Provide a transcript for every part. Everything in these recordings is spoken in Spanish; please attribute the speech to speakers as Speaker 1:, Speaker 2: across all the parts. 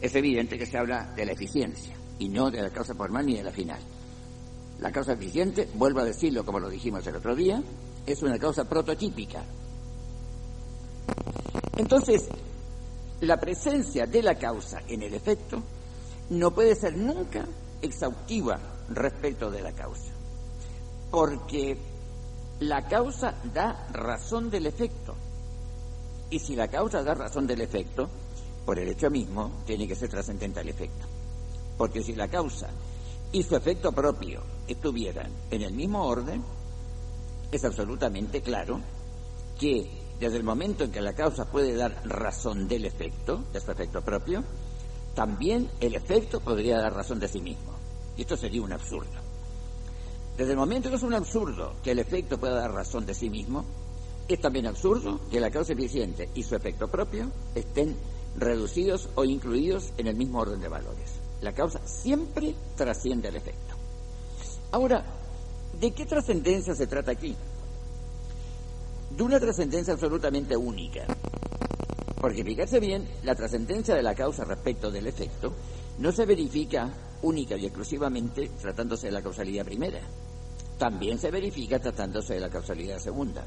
Speaker 1: Es evidente que se habla de la eficiencia y no de la causa formal ni de la final. La causa eficiente, vuelvo a decirlo como lo dijimos el otro día, es una causa prototípica. Entonces, la presencia de la causa en el efecto no puede ser nunca exhaustiva respecto de la causa, porque la causa da razón del efecto. Y si la causa da razón del efecto, por el hecho mismo, tiene que ser trascendente al efecto. Porque si la causa y su efecto propio estuvieran en el mismo orden, es absolutamente claro que desde el momento en que la causa puede dar razón del efecto, de su efecto propio, también el efecto podría dar razón de sí mismo. Y esto sería un absurdo. Desde el momento que es un absurdo que el efecto pueda dar razón de sí mismo, es también absurdo que la causa eficiente y su efecto propio estén reducidos o incluidos en el mismo orden de valores. La causa siempre trasciende el efecto. Ahora, ¿de qué trascendencia se trata aquí? De una trascendencia absolutamente única. Porque fíjate bien, la trascendencia de la causa respecto del efecto no se verifica única y exclusivamente tratándose de la causalidad primera. También se verifica tratándose de la causalidad segunda.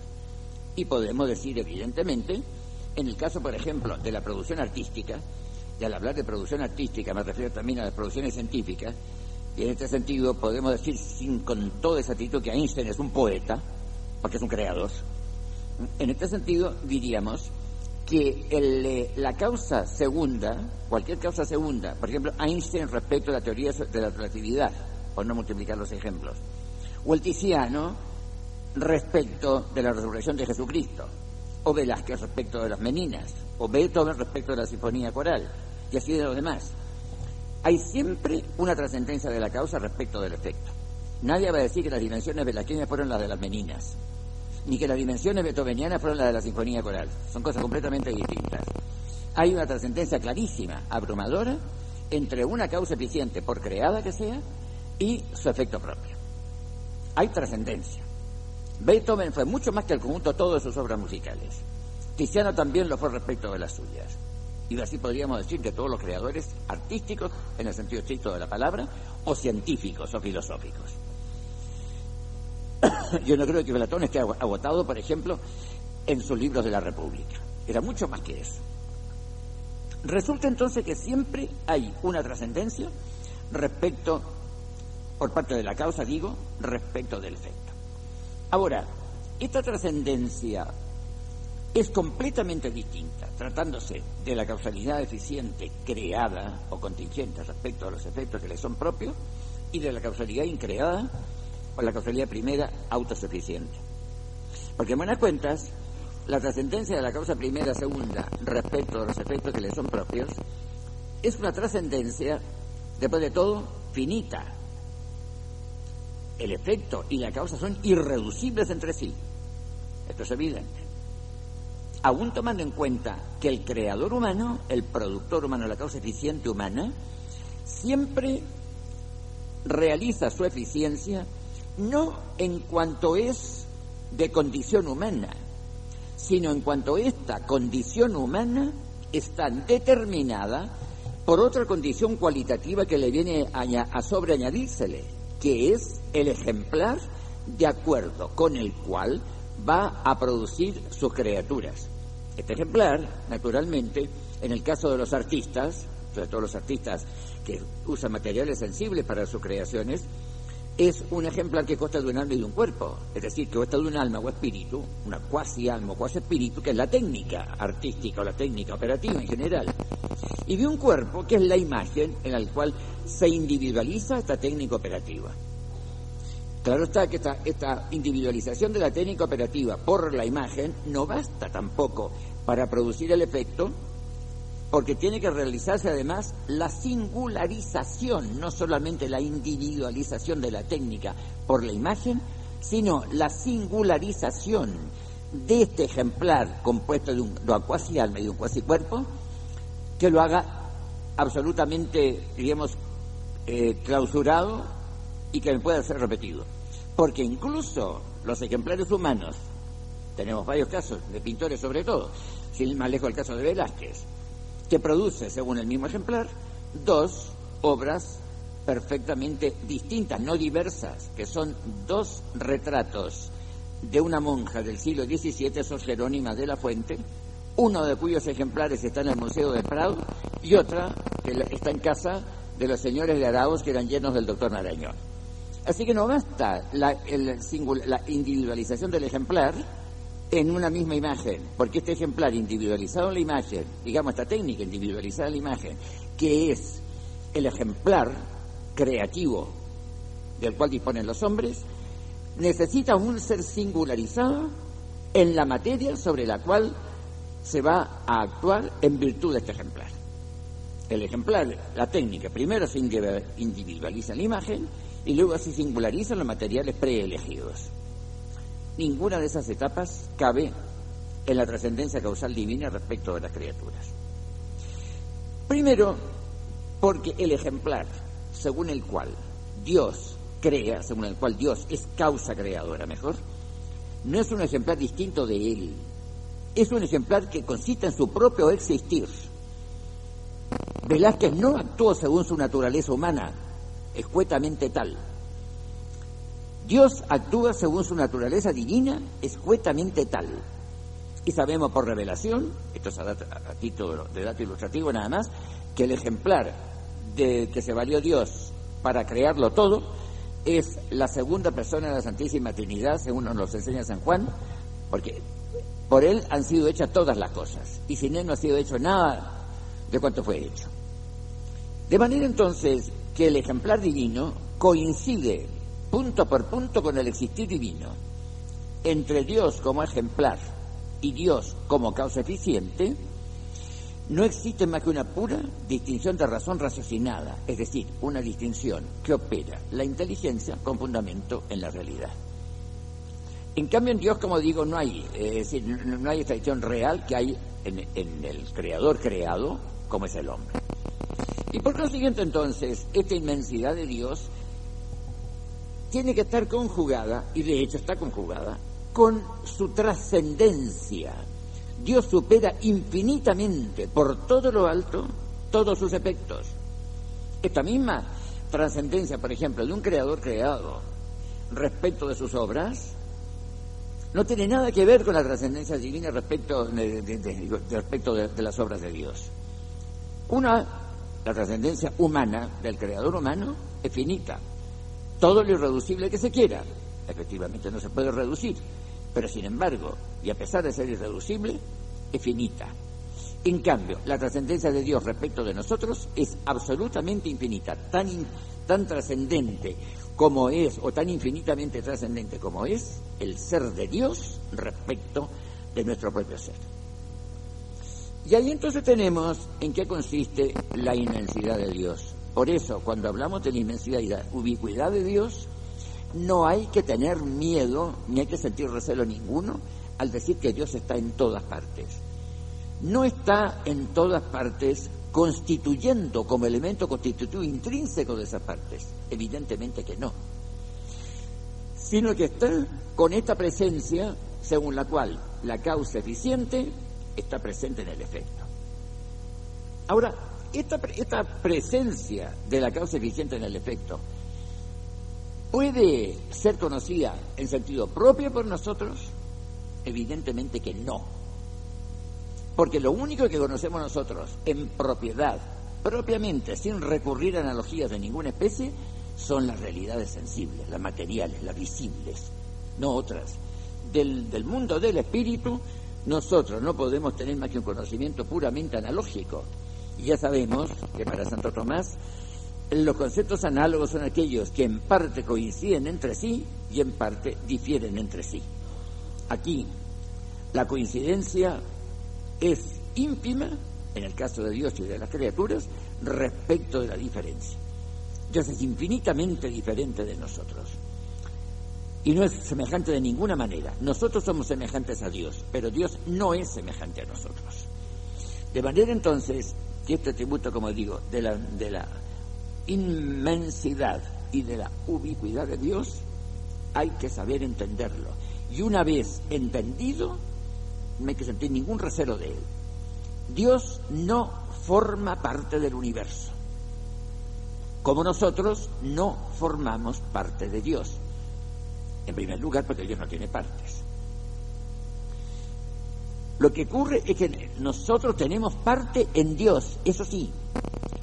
Speaker 1: Y podemos decir, evidentemente, en el caso, por ejemplo, de la producción artística, y al hablar de producción artística me refiero también a las producciones científicas, y en este sentido podemos decir sin con toda exactitud que Einstein es un poeta, porque es un creador. En este sentido diríamos que eh, la causa segunda, cualquier causa segunda, por ejemplo, Einstein respecto a la teoría de la relatividad, por no multiplicar los ejemplos, o el Tiziano respecto de la resurrección de Jesucristo, o Velázquez respecto de las meninas, o Beethoven respecto de la sinfonía coral, y así de los demás. Hay siempre una trascendencia de la causa respecto del efecto. Nadie va a decir que las dimensiones velazqueñas fueron las de las meninas, ni que las dimensiones beethovenianas fueron las de la sinfonía coral. Son cosas completamente distintas. Hay una trascendencia clarísima, abrumadora, entre una causa eficiente, por creada que sea, y su efecto propio. Hay trascendencia. Beethoven fue mucho más que el conjunto todo de sus obras musicales. Tiziano también lo fue respecto de las suyas. Y así podríamos decir de todos los creadores artísticos, en el sentido estricto de la palabra, o científicos o filosóficos. Yo no creo que Platón esté agotado, por ejemplo, en sus libros de la República. Era mucho más que eso. Resulta entonces que siempre hay una trascendencia respecto, por parte de la causa, digo, respecto del efecto. Ahora, esta trascendencia es completamente distinta, tratándose de la causalidad eficiente creada o contingente respecto a los efectos que le son propios y de la causalidad increada o la causalidad primera autosuficiente. Porque en buenas cuentas, la trascendencia de la causa primera segunda respecto a los efectos que le son propios es una trascendencia, después de todo, finita. El efecto y la causa son irreducibles entre sí. Esto es evidente aún tomando en cuenta que el creador humano, el productor humano, la causa eficiente humana, siempre realiza su eficiencia no en cuanto es de condición humana, sino en cuanto esta condición humana está determinada por otra condición cualitativa que le viene a, sobreañadírsele, que es el ejemplar de acuerdo con el cual va a producir sus criaturas. Este ejemplar, naturalmente, en el caso de los artistas, sobre todo los artistas que usan materiales sensibles para sus creaciones, es un ejemplar que consta de un alma y de un cuerpo, es decir, que consta de un alma o espíritu, una cuasi alma o cuasi espíritu, que es la técnica artística o la técnica operativa en general, y de un cuerpo que es la imagen en la cual se individualiza esta técnica operativa. Claro está que esta, esta, individualización de la técnica operativa por la imagen no basta tampoco para producir el efecto, porque tiene que realizarse además la singularización, no solamente la individualización de la técnica por la imagen, sino la singularización de este ejemplar compuesto de un, cuasi alma y de un cuasi cuerpo, que lo haga absolutamente, digamos, eh, clausurado y que pueda ser repetido. Porque incluso los ejemplares humanos, tenemos varios casos de pintores sobre todo, sin más lejos el caso de Velázquez, que produce, según el mismo ejemplar, dos obras perfectamente distintas, no diversas, que son dos retratos de una monja del siglo XVII, Sor Jerónima de la Fuente, uno de cuyos ejemplares está en el Museo de Prado y otra que está en casa de los señores de Arauz que eran llenos del doctor Narañón. Así que no basta la, la individualización del ejemplar en una misma imagen, porque este ejemplar individualizado en la imagen, digamos esta técnica individualizada en la imagen, que es el ejemplar creativo del cual disponen los hombres, necesita un ser singularizado en la materia sobre la cual se va a actuar en virtud de este ejemplar. El ejemplar, la técnica, primero se individualiza la imagen y luego se singularizan los materiales preelegidos. Ninguna de esas etapas cabe en la trascendencia causal divina respecto de las criaturas. Primero, porque el ejemplar, según el cual Dios crea, según el cual Dios es causa creadora, mejor, no es un ejemplar distinto de Él, es un ejemplar que consiste en su propio existir. Velázquez no actuó según su naturaleza humana, escuetamente tal. Dios actúa según su naturaleza divina, escuetamente tal. Y sabemos por revelación, esto es a, título de dato ilustrativo nada más, que el ejemplar de que se valió Dios para crearlo todo es la segunda persona de la Santísima Trinidad, según nos enseña San Juan, porque por él han sido hechas todas las cosas, y sin él no ha sido hecho nada de cuanto fue hecho. De manera entonces que el ejemplar divino coincide punto por punto con el existir divino. Entre Dios como ejemplar y Dios como causa eficiente, no existe más que una pura distinción de razón raciocinada, es decir, una distinción que opera la inteligencia con fundamento en la realidad. En cambio, en Dios, como digo, no hay, es decir, no hay esta distinción real que hay en, en el creador creado, como es el hombre. Y por consiguiente, entonces, esta inmensidad de Dios tiene que estar conjugada, y de hecho está conjugada, con su trascendencia. Dios supera infinitamente por todo lo alto todos sus efectos. Esta misma trascendencia, por ejemplo, de un creador creado respecto de sus obras, no tiene nada que ver con la trascendencia divina respecto de, respecto de las obras de Dios. Una, la trascendencia humana del creador humano es finita, todo lo irreducible que se quiera. Efectivamente no se puede reducir, pero sin embargo, y a pesar de ser irreducible, es finita. En cambio, la trascendencia de Dios respecto de nosotros es absolutamente infinita, tan, tan trascendente como es, o tan infinitamente trascendente como es, el ser de Dios respecto de nuestro propio ser. Y ahí entonces tenemos en qué consiste la inmensidad de Dios. Por eso, cuando hablamos de la inmensidad y la ubicuidad de Dios, no hay que tener miedo, ni hay que sentir recelo ninguno al decir que Dios está en todas partes. No está en todas partes constituyendo como elemento constitutivo intrínseco de esas partes. Evidentemente que no. Sino que está con esta presencia según la cual la causa eficiente está presente en el efecto. Ahora, esta, presencia de la causa eficiente en el efecto puede ser conocida en sentido propio por nosotros? Evidentemente que no. Porque lo único que conocemos nosotros en propiedad, propiamente, sin recurrir a analogías de ninguna especie, son las realidades sensibles, las materiales, las visibles, no otras. Del mundo del espíritu, nosotros no podemos tener más que un conocimiento puramente analógico, y ya sabemos que para Santo Tomás los conceptos análogos son aquellos que en parte coinciden entre sí y en parte difieren entre sí. Aquí la coincidencia es ínfima, en el caso de Dios y de las criaturas, respecto de la diferencia. Dios es infinitamente diferente de nosotros. Y no es semejante de ninguna manera. Nosotros somos semejantes a Dios, pero Dios no es semejante a nosotros. De manera entonces que este atributo, como digo, de la, de la inmensidad y de la ubicuidad de Dios, hay que saber entenderlo. Y una vez entendido, no hay que sentir ningún recelo de él. Dios no forma parte del universo, como nosotros no formamos parte de Dios. En primer lugar, porque Dios no tiene partes. Lo que ocurre es que nosotros tenemos parte en Dios, eso sí,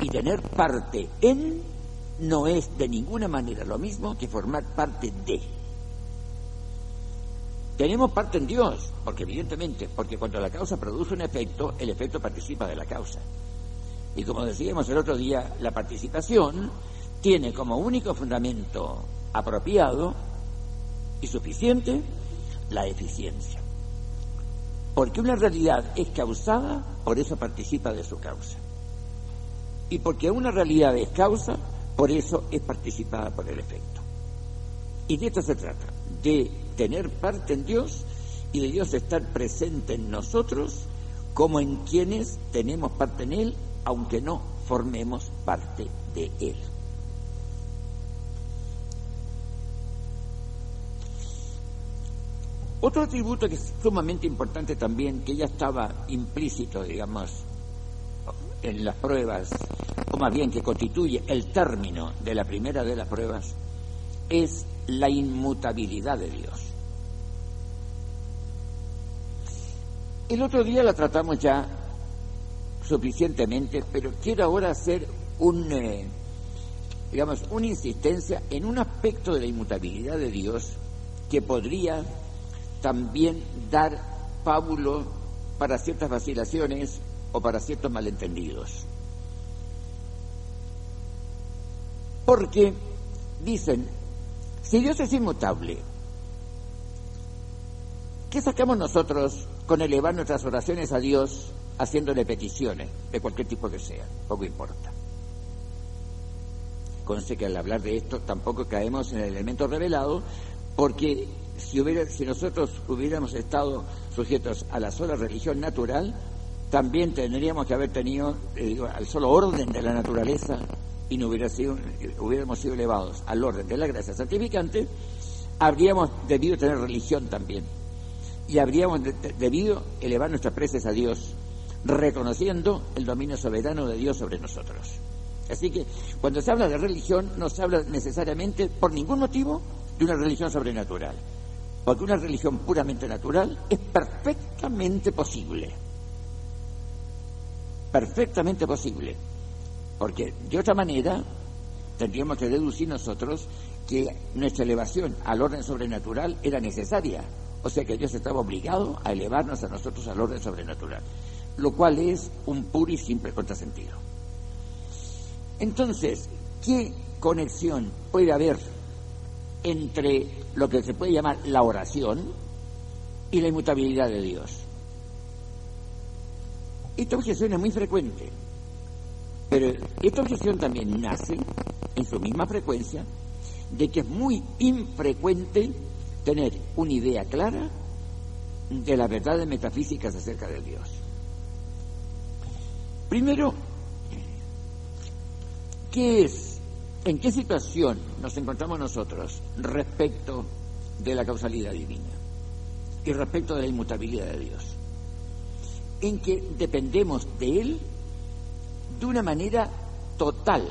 Speaker 1: y tener parte en no es de ninguna manera lo mismo que formar parte de. Tenemos parte en Dios, porque evidentemente, porque cuando la causa produce un efecto, el efecto participa de la causa. Y como decíamos el otro día, la participación tiene como único fundamento apropiado y suficiente la eficiencia. Porque una realidad es causada, por eso participa de su causa. Y porque una realidad es causa, por eso es participada por el efecto. Y de esto se trata, de tener parte en Dios y de Dios estar presente en nosotros como en quienes tenemos parte en Él, aunque no formemos parte de Él. Otro atributo que es sumamente importante también, que ya estaba implícito, digamos, en las pruebas, o más bien que constituye el término de la primera de las pruebas, es la inmutabilidad de Dios. El otro día la tratamos ya suficientemente, pero quiero ahora hacer un, eh, digamos, una insistencia en un aspecto de la inmutabilidad de Dios que podría también dar pábulo para ciertas vacilaciones o para ciertos malentendidos. Porque dicen, si Dios es inmutable, ¿qué sacamos nosotros con elevar nuestras oraciones a Dios haciéndole peticiones de cualquier tipo que sea? Poco importa. Conste que al hablar de esto tampoco caemos en el elemento revelado, porque si, hubiera, si nosotros hubiéramos estado sujetos a la sola religión natural, también tendríamos que haber tenido eh, al solo orden de la naturaleza y no hubiera sido, hubiéramos sido elevados al orden de la gracia santificante, habríamos debido tener religión también. Y habríamos debido elevar nuestras preces a Dios, reconociendo el dominio soberano de Dios sobre nosotros. Así que cuando se habla de religión, no se habla necesariamente, por ningún motivo, de una religión sobrenatural. Porque una religión puramente natural es perfectamente posible. Perfectamente posible. Porque de otra manera tendríamos que deducir nosotros que nuestra elevación al orden sobrenatural era necesaria. O sea que Dios estaba obligado a elevarnos a nosotros al orden sobrenatural. Lo cual es un puro y simple contrasentido. Entonces, ¿qué conexión puede haber entre lo que se puede llamar la oración y la inmutabilidad de Dios. Esta objeción es muy frecuente, pero esta objeción también nace en su misma frecuencia de que es muy infrecuente tener una idea clara de las verdades metafísicas acerca de Dios. Primero, ¿qué es ¿En qué situación nos encontramos nosotros respecto de la causalidad divina y respecto de la inmutabilidad de Dios? En que dependemos de Él de una manera total,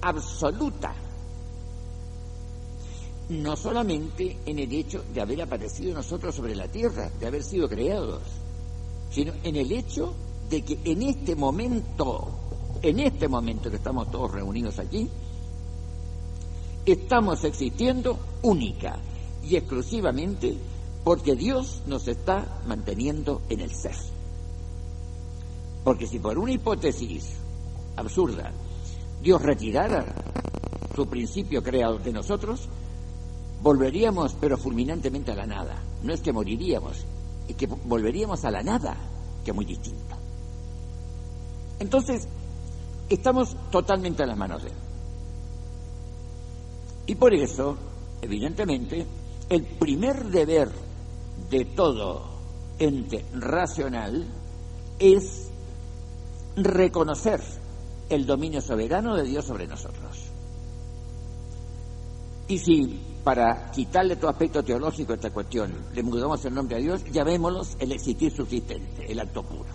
Speaker 1: absoluta, no solamente en el hecho de haber aparecido nosotros sobre la tierra, de haber sido creados, sino en el hecho de que en este momento, en este momento que estamos todos reunidos aquí, estamos existiendo única y exclusivamente porque Dios nos está manteniendo en el ser. Porque si por una hipótesis absurda Dios retirara su principio creado de nosotros, volveríamos pero fulminantemente a la nada. No es que moriríamos, es que volveríamos a la nada. que es muy distinto. Entonces, estamos totalmente a las manos de Él. Y por eso, evidentemente, el primer deber de todo ente racional es reconocer el dominio soberano de Dios sobre nosotros. Y si para quitarle todo aspecto teológico a esta cuestión le mudamos el nombre a Dios, llamémoslos el existir subsistente, el acto puro.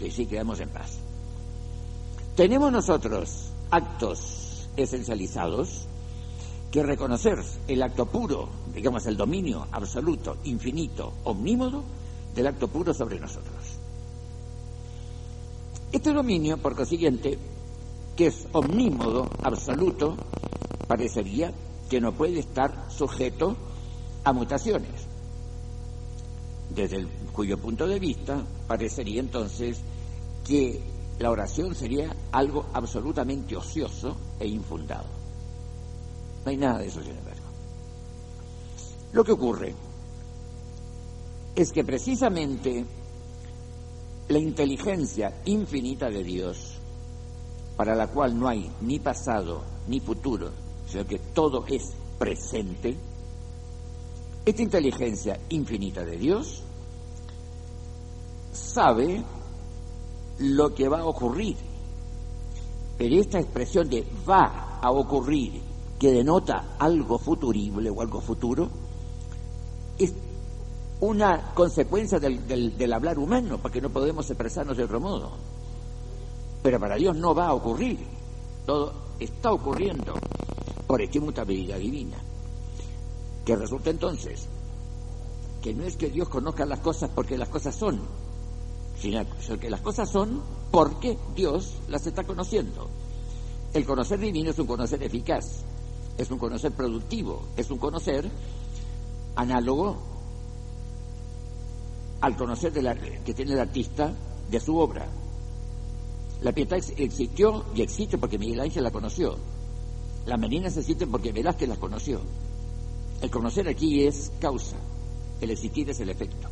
Speaker 1: Y así quedamos en paz. Tenemos nosotros actos esencializados que reconocer el acto puro, digamos el dominio absoluto, infinito, omnímodo del acto puro sobre nosotros. Este dominio, por consiguiente, que es omnímodo, absoluto, parecería que no puede estar sujeto a mutaciones. Desde el, cuyo punto de vista parecería entonces que la oración sería algo absolutamente ocioso e infundado. No hay nada de eso, sin embargo. Lo que ocurre es que precisamente la inteligencia infinita de Dios, para la cual no hay ni pasado ni futuro, sino que todo es presente, esta inteligencia infinita de Dios sabe lo que va a ocurrir. Pero esta expresión de va a ocurrir, que denota algo futurible o algo futuro, es una consecuencia del, del, hablar humano, porque no podemos expresarnos de otro modo. Pero para Dios no va a ocurrir, todo está ocurriendo por inmutabilidad divina. Que resulta entonces que no es que Dios conozca las cosas porque las cosas son, sino que las cosas son porque Dios las está conociendo. El conocer divino es un conocer eficaz, es un conocer productivo, es un conocer análogo al conocer que tiene el artista de su obra. La piedad existió y existe porque Miguel Ángel la conoció. Las meninas existen porque Velázquez las conoció. El conocer aquí es causa, el existir es el efecto.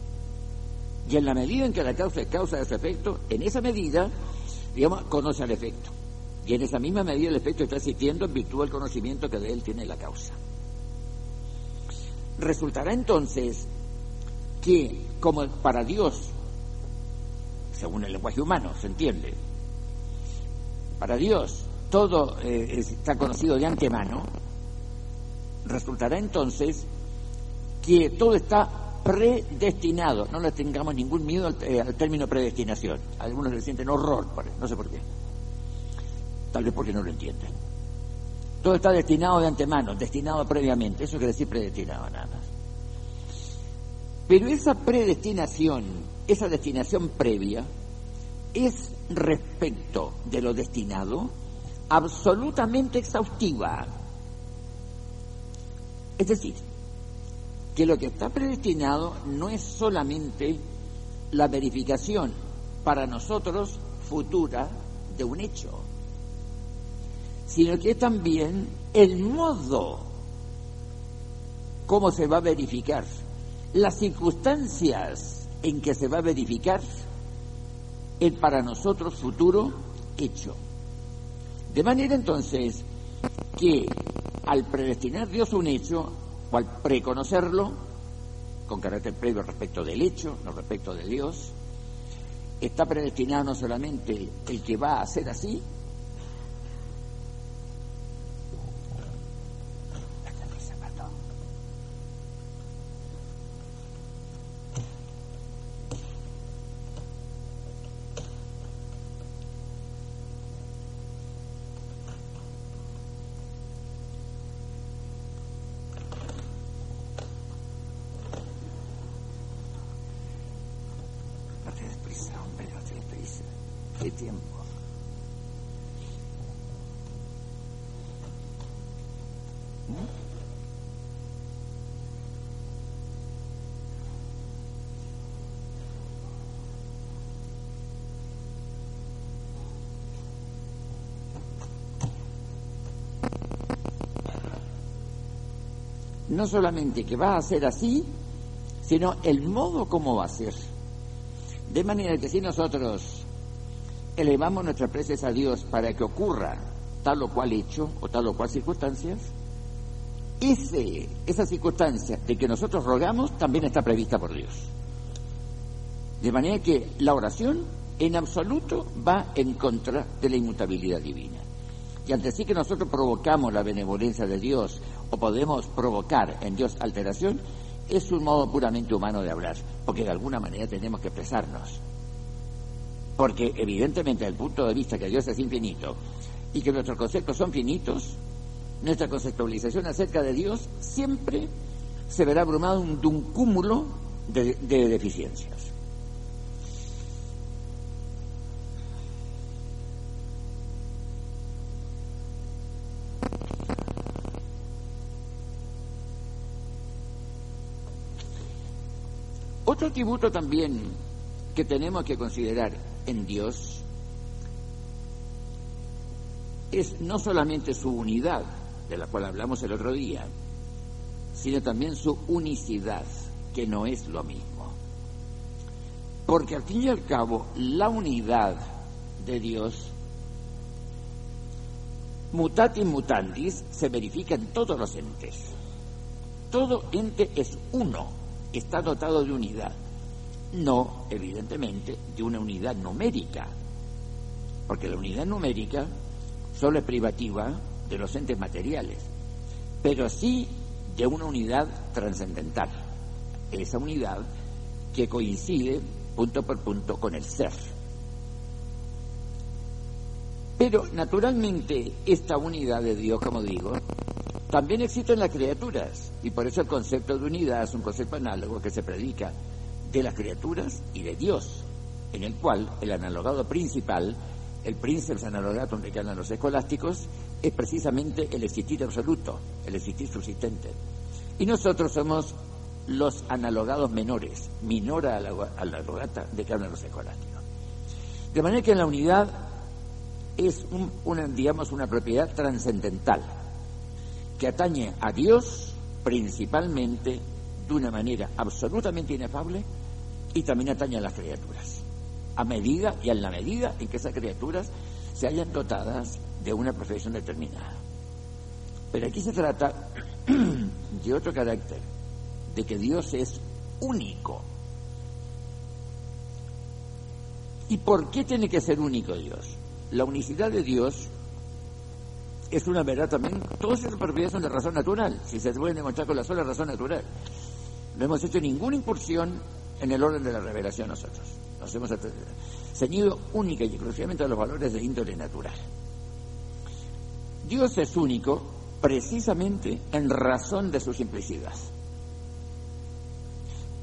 Speaker 1: Y en la medida en que la causa es causa de su efecto, en esa medida, digamos, conoce al efecto. Y en esa misma medida el efecto está existiendo en virtud del conocimiento que de él tiene la causa. Resultará entonces que, como para Dios, según el lenguaje humano, se entiende, para Dios todo eh, está conocido de antemano, resultará entonces que todo está predestinado. No le tengamos ningún miedo al, eh, término predestinación. Algunos le sienten horror, no sé por qué. Tal vez porque no lo entienden. Todo está destinado de antemano, destinado previamente. Eso quiere decir predestinado nada más. Pero esa predestinación, esa destinación previa, es respecto de lo destinado absolutamente exhaustiva. Es decir, que lo que está predestinado no es solamente la verificación para nosotros futura de un hecho, sino que también el modo cómo se va a verificar, las circunstancias en que se va a verificar el para nosotros futuro hecho. De manera entonces que al predestinar Dios un hecho, o al preconocerlo, con carácter previo respecto del hecho, no respecto de Dios, está predestinado no solamente el que va a ser así, No solamente que va a ser así, sino el modo como va a ser. De manera que si nosotros elevamos nuestras preces a Dios para que ocurra tal o cual hecho o tal o cual circunstancias, ese, esa circunstancia de que nosotros rogamos también está prevista por Dios. De manera que la oración en absoluto va en contra de la inmutabilidad divina. Y ante sí que nosotros provocamos la benevolencia de Dios o podemos provocar en Dios alteración, es un modo puramente humano de hablar, porque de alguna manera tenemos que expresarnos. Porque evidentemente, desde el punto de vista que Dios es infinito y que nuestros conceptos son finitos, nuestra conceptualización acerca de Dios siempre se verá abrumado de un cúmulo de deficiencias. Otro atributo también que tenemos que considerar en Dios es no solamente su unidad, de la cual hablamos el otro día, sino también su unicidad, que no es lo mismo. Porque al fin y al cabo, la unidad de Dios, mutatis mutandis, se verifica en todos los entes. Todo ente es uno está dotado de unidad. No, evidentemente, de una unidad numérica, porque la unidad numérica solo es privativa de los entes materiales, pero sí de una unidad trascendental, esa unidad que coincide punto por punto con el ser. Pero naturalmente esta unidad de Dios, como digo, también existen las criaturas, y por eso el concepto de unidad es un concepto análogo que se predica de las criaturas y de Dios, en el cual el analogado principal, el príncipe analogatum que hablan los escolásticos, es precisamente el existir absoluto, el existir subsistente. Y nosotros somos los analogados menores, minora analogata de que hablan los escolásticos. De manera que la unidad es una, digamos, una propiedad trascendental que atañe a Dios principalmente de una manera absolutamente inefable y también atañe a las criaturas, a medida y en la medida en que esas criaturas se hayan dotadas de una profesión determinada. Pero aquí se trata de otro carácter, de que Dios es único. ¿Y por qué tiene que ser único Dios? La unicidad de Dios es una verdad también. Todas esas propiedades son de razón natural, si se pueden demostrar con la sola razón natural. No hemos hecho ninguna incursión en el orden de la revelación nosotros. Nos hemos ceñido única y exclusivamente a los valores de índole natural. Dios es único precisamente en razón de su simplicidad.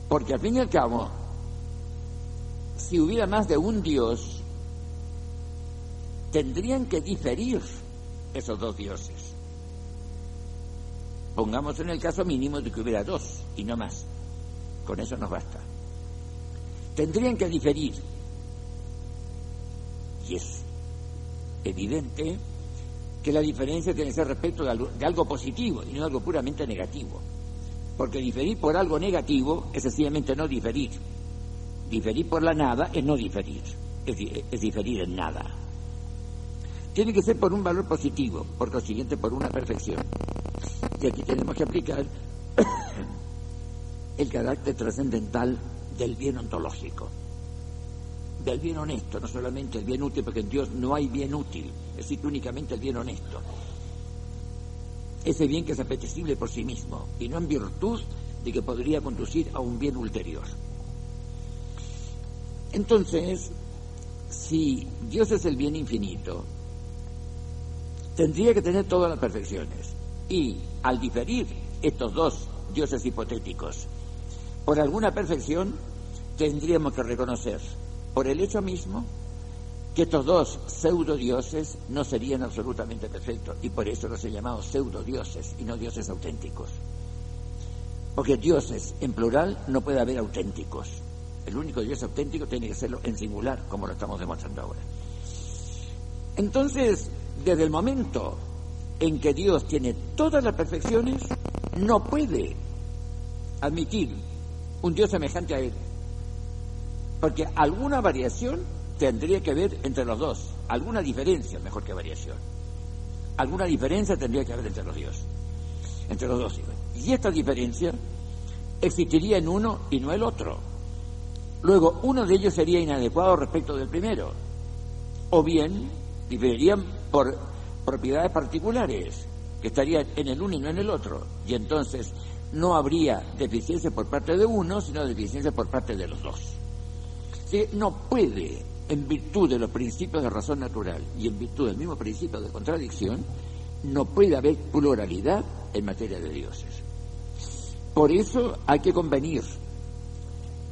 Speaker 1: Porque al fin y al cabo, si hubiera más de un Dios, tendrían que diferir esos dos dioses. Pongamos en el caso mínimo de que hubiera dos y no más. Con eso nos basta. Tendrían que diferir. Y es evidente que la diferencia tiene que ser respecto de algo, de algo positivo y no de algo puramente negativo. Porque diferir por algo negativo es sencillamente no diferir. Diferir por la nada es no diferir, es, es diferir en nada. Tiene que ser por un valor positivo, por consiguiente por una perfección. Y aquí tenemos que aplicar el carácter trascendental del bien ontológico, del bien honesto, no solamente el bien útil, porque en Dios no hay bien útil, existe únicamente el bien honesto. Ese bien que es apetecible por sí mismo y no en virtud de que podría conducir a un bien ulterior. Entonces, si Dios es el bien infinito, tendría que tener todas las perfecciones. Y al diferir estos dos dioses hipotéticos por alguna perfección, tendríamos que reconocer por el hecho mismo que estos dos pseudo dioses no serían absolutamente perfectos y por eso los he llamado pseudo dioses y no dioses auténticos. Porque dioses en plural no puede haber auténticos. El único dios auténtico tiene que serlo en singular, como lo estamos demostrando ahora. Entonces, desde el momento en que Dios tiene todas las perfecciones, no puede admitir un Dios semejante a Él. Porque alguna variación tendría que haber entre los dos, alguna diferencia, mejor que variación. Alguna diferencia tendría que haber entre los dioses, entre los dos. Y esta diferencia existiría en uno y no el otro. Luego, uno de ellos sería inadecuado respecto del primero, o bien diferirían por propiedades particulares, que estarían en el uno y no en el otro, y entonces no habría deficiencia por parte de uno, sino deficiencia por parte de los dos. no puede, en virtud de los principios de razón natural y en virtud del mismo principio de contradicción, no puede haber pluralidad en materia de dioses. Por eso hay que convenir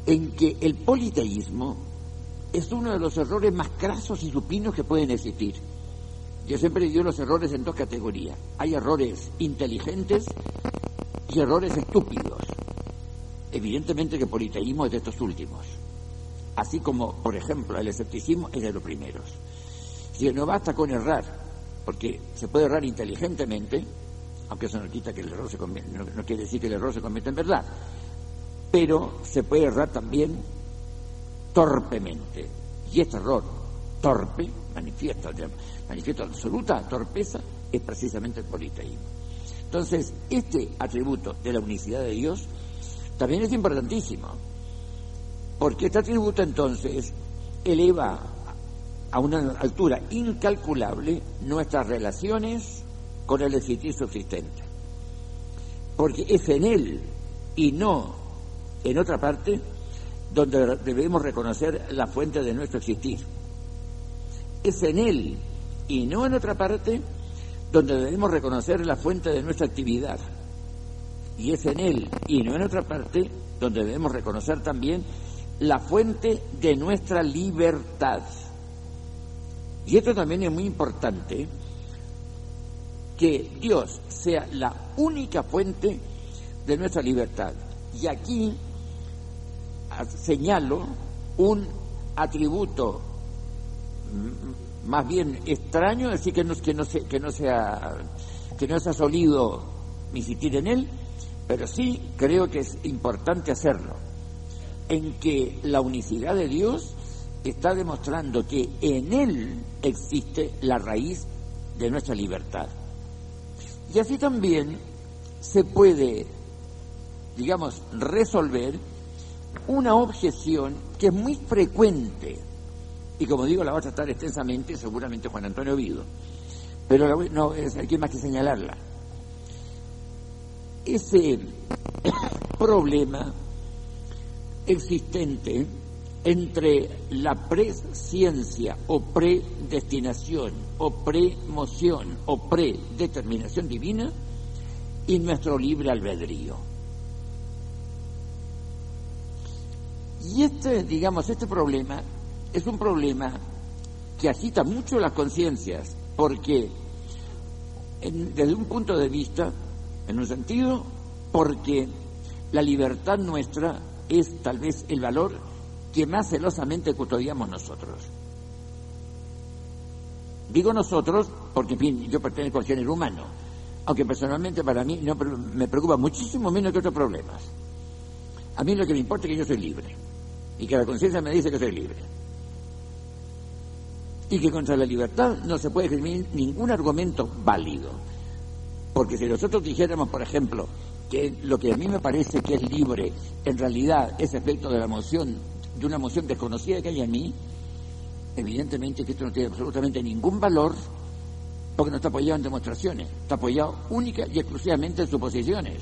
Speaker 1: en que el politeísmo es uno de los errores más crasos y supinos que pueden existir. Yo siempre digo los errores en dos categorías. Hay errores inteligentes y errores estúpidos. Evidentemente que politeísmo es de estos últimos. Así como, por ejemplo, el escepticismo es de los primeros. Si no basta con errar, porque se puede errar inteligentemente, aunque eso no quita que el error se no, quiere decir que el error se convierta en verdad, pero se puede errar también torpemente. Y este error torpe, manifiesta, manifiesta absoluta torpeza, es precisamente el politeísmo. Entonces, este atributo de la unicidad de Dios también es importantísimo, porque este atributo entonces eleva a una altura incalculable nuestras relaciones con el existir subsistente. Porque es en él y no en otra parte donde debemos reconocer la fuente de nuestro existir. Es en él y no en otra parte donde debemos reconocer la fuente de nuestra actividad. Y es en él y no en otra parte donde debemos reconocer también la fuente de nuestra libertad. Y esto también es muy importante que Dios sea la única fuente de nuestra libertad. Y aquí señalo un atributo más bien extraño, decir que no, que no, se, que no, sea, que no se ha solido insistir en él, pero sí creo que es importante hacerlo, en que la unicidad de Dios está demostrando que en Él existe la raíz de nuestra libertad. Y así también se puede, digamos, resolver una objeción que es muy frecuente, y como digo, la va a tratar extensamente seguramente Juan Antonio Vido, pero no hay más que señalarla. Ese problema existente entre la presciencia o predestinación o premoción o predeterminación divina y nuestro libre albedrío. Y este, digamos, este problema es un problema que agita mucho las conciencias, porque desde un punto de vista, en un sentido, porque la libertad nuestra es tal vez el valor que más celosamente custodiamos nosotros. Digo nosotros porque, en fin, yo pertenezco al género humano, aunque personalmente para mí no, me preocupa muchísimo menos que otros problemas. A mí lo que me importa es que yo soy libre y que la conciencia me dice que soy libre. Y que contra la libertad no se puede escribir ningún argumento válido. Porque si nosotros dijéramos, por ejemplo, que lo que a mí me parece que es libre, en realidad es efecto de la emoción de una emoción desconocida que hay en mí, evidentemente que esto no tiene absolutamente ningún valor porque no está apoyado en demostraciones, está apoyado única y exclusivamente en suposiciones.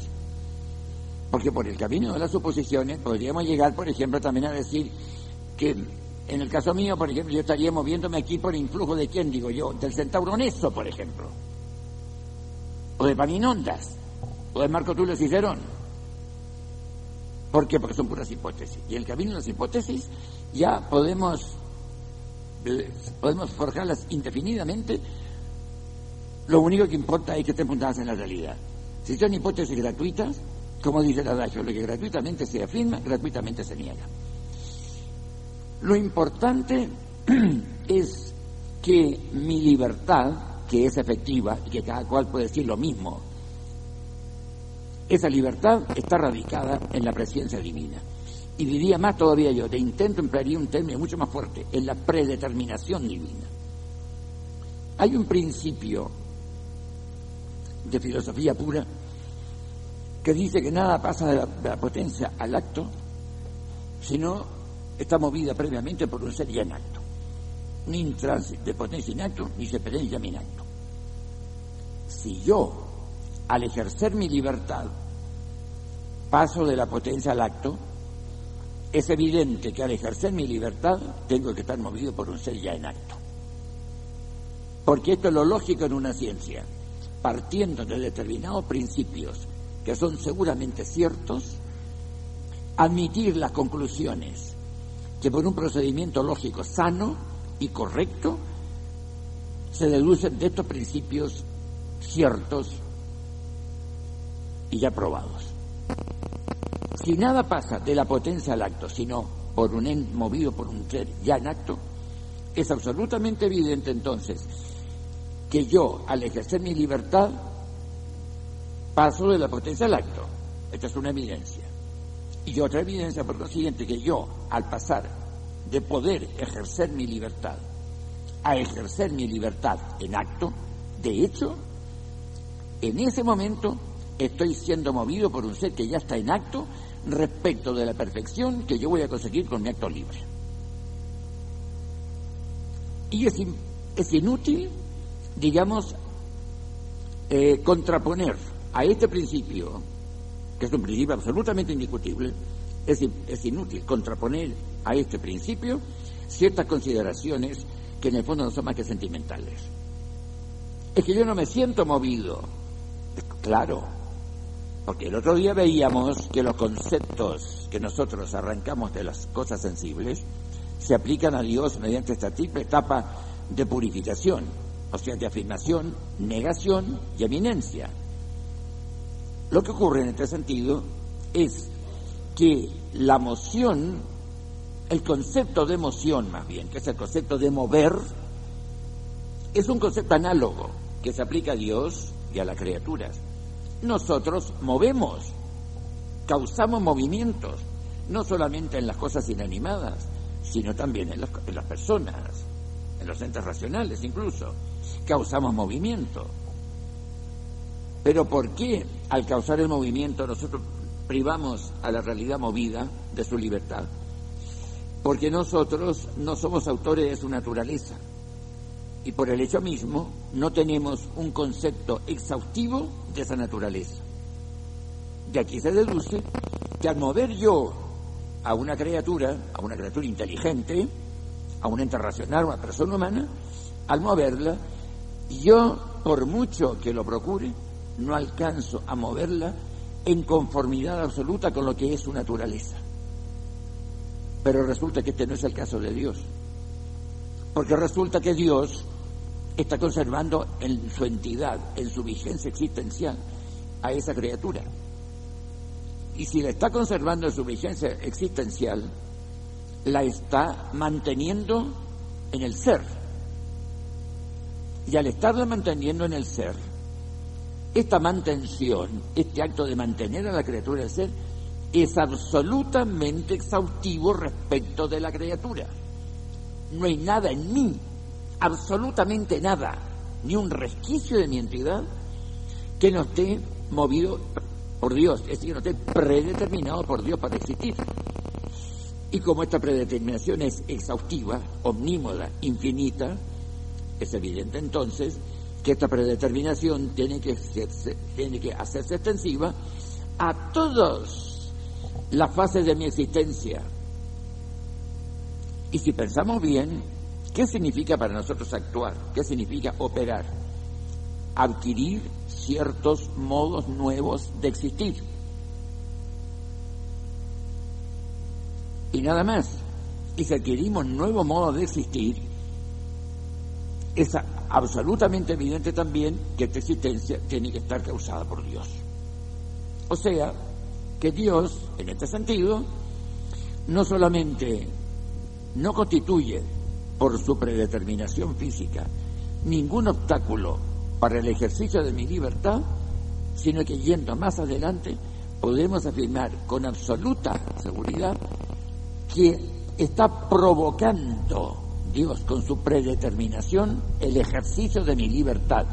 Speaker 1: Porque por el camino de las suposiciones podríamos llegar, por ejemplo, también a decir que en el caso mío, por ejemplo, yo estaría moviéndome aquí por influjo de quién, digo yo, del centauro Neso, por ejemplo, o de Paninondas, o de Marco Tulio Cicerón. ¿Por qué? Porque son puras hipótesis. Y el camino de las hipótesis ya podemos, eh, podemos forjarlas indefinidamente. Lo único que importa es que estén puntadas en la realidad. Si son hipótesis gratuitas, como dice el adagio, lo que gratuitamente se afirma, gratuitamente se niega. Lo importante es que mi libertad, que es efectiva y que cada cual puede decir lo mismo esa libertad está radicada en la presencia divina. y diría más todavía yo, de intento emplearía un término mucho más fuerte, en la predeterminación divina. Hay un principio de filosofía pura que dice que nada pasa de la, de la potencia al acto, sino está movida previamente por un ser ya en acto. Ni tránsito de potencia en acto, ni se en acto. Si yo, al ejercer mi libertad, paso de la potencia al acto, es evidente que al ejercer mi libertad tengo que estar movido por un ser ya en acto. Porque esto es lo lógico en una ciencia. Partiendo de determinados principios que son seguramente ciertos, admitir las conclusiones que por un procedimiento lógico sano y correcto se deducen de estos principios ciertos y ya probados. Si nada pasa de la potencia al acto, sino por un ente movido por un ser ya en acto, es absolutamente evidente entonces que yo, al ejercer mi libertad, paso de la potencia al acto. Esta es una evidencia. Y otra evidencia, por consiguiente, que yo, al pasar de poder ejercer mi libertad a ejercer mi libertad en acto, de hecho, en ese momento estoy siendo movido por un ser que ya está en acto respecto de la perfección que yo voy a conseguir con mi acto libre. Y es, es inútil, digamos, eh, contraponer a este principio, que es un principio absolutamente indiscutible, es, inútil contraponer a este principio ciertas consideraciones que en el fondo no son más que sentimentales. Es que yo no me siento movido. Claro, porque el otro día veíamos que los conceptos que nosotros arrancamos de las cosas sensibles se aplican a Dios mediante esta triple etapa de purificación, o sea, de afirmación, negación y eminencia. Lo que ocurre en este sentido es que la moción, el concepto de emoción más bien, que es el concepto de mover, es un concepto análogo que se aplica a Dios y a las criaturas nosotros movemos, causamos movimientos, no solamente en las cosas inanimadas, sino también en, las personas, en los entes racionales incluso, causamos movimiento. Pero ¿por qué al causar el movimiento nosotros privamos a la realidad movida de su libertad? Porque nosotros no somos autores de su naturaleza y por el hecho mismo no tenemos un concepto exhaustivo de esa naturaleza. De aquí se deduce que al mover yo a una criatura, a una criatura inteligente, a un ente racional, a una persona humana, al moverla, yo, por mucho que lo procure, no alcanzo a moverla en conformidad absoluta con lo que es su naturaleza. Pero resulta que este no es el caso de Dios. Porque resulta que Dios está conservando en su entidad, en su vigencia existencial, a esa criatura. Y si la está conservando en su vigencia existencial, la está manteniendo en el ser. Y al estarla manteniendo en el ser, esta mantención, este acto de mantener a la criatura en el ser, es absolutamente exhaustivo respecto de la criatura. No hay nada en mí absolutamente nada, ni un resquicio de mi entidad que no esté movido por Dios, es decir, no esté predeterminado por Dios para existir. Y como esta predeterminación es exhaustiva, omnímoda, infinita, es evidente entonces que esta predeterminación tiene que, tiene que hacerse extensiva a todas las fases de mi existencia. Y si pensamos bien, ¿Qué significa para nosotros actuar? ¿Qué significa operar? Adquirir ciertos modos nuevos de existir. Y nada más. Y si adquirimos nuevos modos de existir, es absolutamente evidente también que esta existencia tiene que estar causada por Dios. O sea, que Dios, en este sentido, no solamente no constituye por su predeterminación física ningún obstáculo para el ejercicio de mi libertad, sino que yendo más adelante podemos afirmar con absoluta seguridad que está provocando Dios con su predeterminación el ejercicio de mi libertad.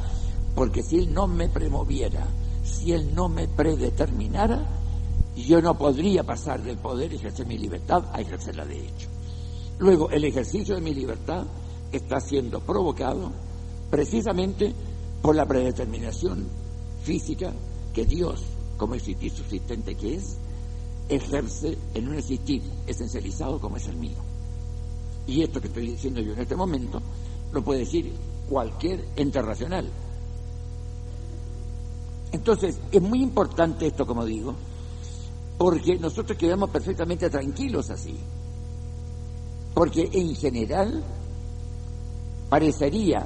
Speaker 1: Porque si Él no me premoviera, si Él no me predeterminara, yo no podría pasar del poder ejercer mi libertad a ejercerla de hecho. Luego, el ejercicio de mi libertad está siendo provocado precisamente por la predeterminación física que Dios, como existir subsistente que es, ejerce en un existir esencializado como es el mío. Y esto que estoy diciendo yo en este momento lo puede decir cualquier ente racional. Entonces, es muy importante esto, como digo, porque nosotros quedamos perfectamente tranquilos así. Porque en general parecería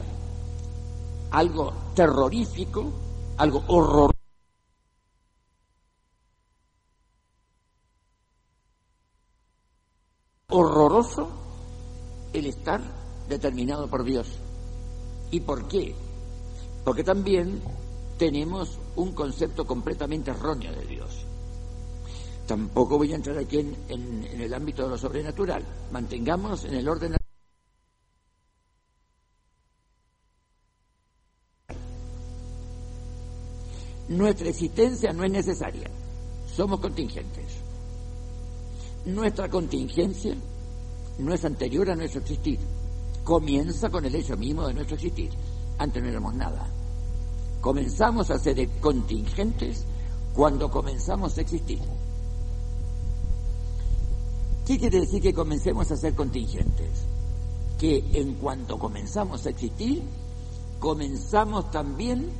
Speaker 1: algo terrorífico, algo horroroso. horroroso el estar determinado por Dios. ¿Y por qué? Porque también tenemos un concepto completamente erróneo de Dios. Tampoco voy a entrar aquí en, el ámbito de lo sobrenatural. Mantengamos en el orden. Nuestra existencia no es necesaria, somos contingentes. Nuestra contingencia no es anterior a nuestro existir, comienza con el hecho mismo de nuestro existir. Antes no éramos nada. Comenzamos a ser contingentes cuando comenzamos a existir. ¿Qué quiere decir que comencemos a ser contingentes? Que en cuanto comenzamos a existir, comenzamos también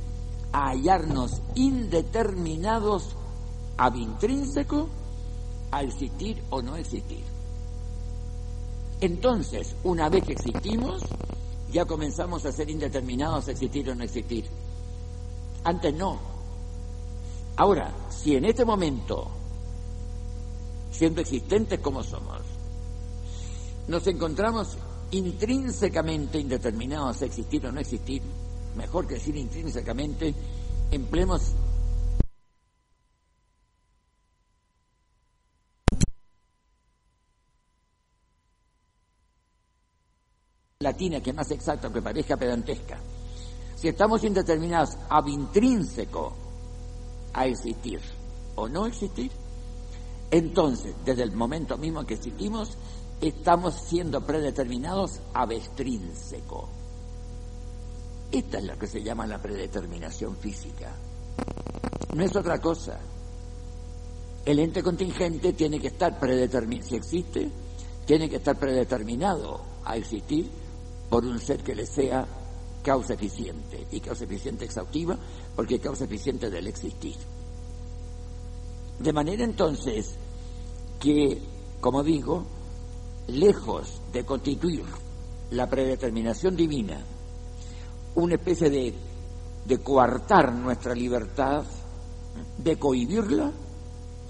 Speaker 1: a hallarnos indeterminados ab intrínseco a existir o no existir. Entonces, una vez que existimos, ya comenzamos a ser indeterminados a existir o no existir. Antes no. Ahora, si en este momento, siendo existentes como somos, nos encontramos intrínsecamente indeterminados a existir o no existir, mejor que decir intrínsecamente, empleemos latina que es más exacta, aunque parezca pedantesca. Si estamos indeterminados ab intrínseco a existir o no existir, entonces, desde el momento mismo que existimos, estamos siendo predeterminados ab extrínseco. Esta es la que se llama la predeterminación física. No es otra cosa. El ente contingente tiene que estar predeterminado, si existe, tiene que estar predeterminado a existir por un ser que le sea causa eficiente, y causa eficiente exhaustiva, porque causa eficiente del existir. De manera entonces que, como digo, lejos de constituir la predeterminación divina una especie de, de coartar nuestra libertad, de cohibirla,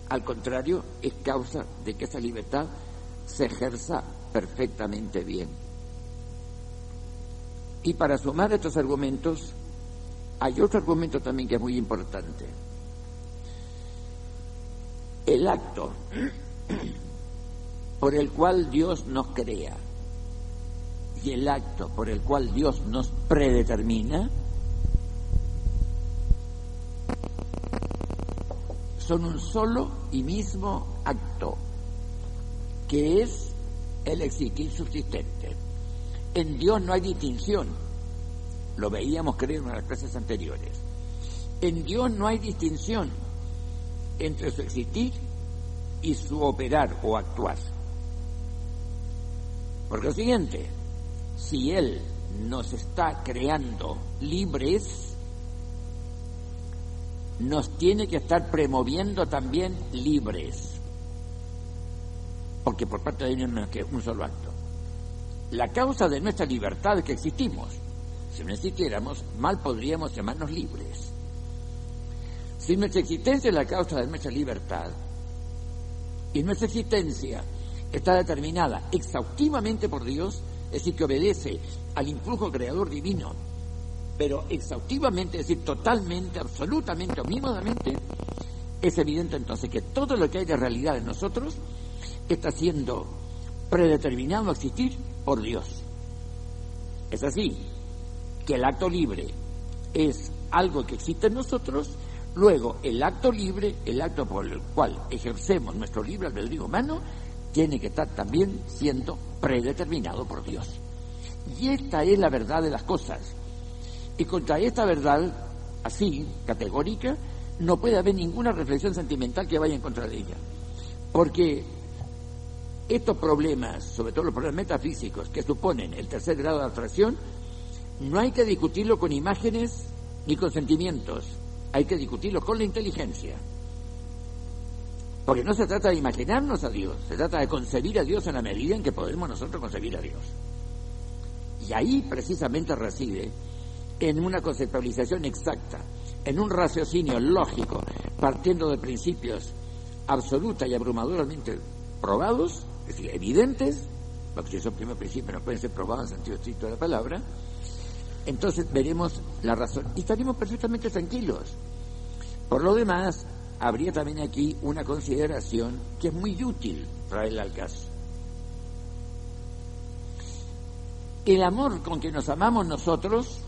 Speaker 1: al contrario, es causa de que esa libertad se ejerza perfectamente bien. Y para sumar estos argumentos, hay otro argumento también que es muy importante. El acto por el cual Dios nos crea y el acto por el cual Dios nos predetermina son un solo y mismo acto, que es el existir subsistente. En Dios no hay distinción, lo veíamos creer en las clases anteriores. En Dios no hay distinción entre su existir y su operar o actuar. Porque lo siguiente, si Él nos está creando libres, nos tiene que estar promoviendo también libres. Porque por parte de Él no es que un solo acto. La causa de nuestra libertad que existimos. Si no existiéramos, mal podríamos llamarnos libres. Si nuestra existencia es la causa de nuestra libertad, y nuestra existencia está determinada exhaustivamente por Dios, es decir, que obedece al influjo creador divino, pero exhaustivamente, es decir, totalmente, absolutamente, omnímodamente, es evidente entonces que todo lo que hay de realidad en nosotros está siendo predeterminado a existir por Dios. Es así, que el acto libre es algo que existe en nosotros, luego el acto libre, el acto por el cual ejercemos nuestro libre albedrío humano, tiene que estar también siendo predeterminado por Dios. Y esta es la verdad de las cosas. Y contra esta verdad, así, categórica, no puede haber ninguna reflexión sentimental que vaya en contra de ella. Porque estos problemas, sobre todo los problemas metafísicos que suponen el tercer grado de abstracción, no hay que discutirlo con imágenes ni con sentimientos, hay que discutirlo con la inteligencia. Porque no se trata de imaginarnos a Dios, se trata de concebir a Dios en la medida en que podemos nosotros concebir a Dios. Y ahí precisamente reside en una conceptualización exacta, en un raciocinio lógico, partiendo de principios absoluta y abrumadoramente probados, es decir, evidentes, son primeros principios no pueden ser probados en sentido estricto de la palabra, entonces veremos la razón y estaremos perfectamente tranquilos. Por lo demás, habría también aquí una consideración que es muy útil traerla al caso. El amor con que nos amamos nosotros,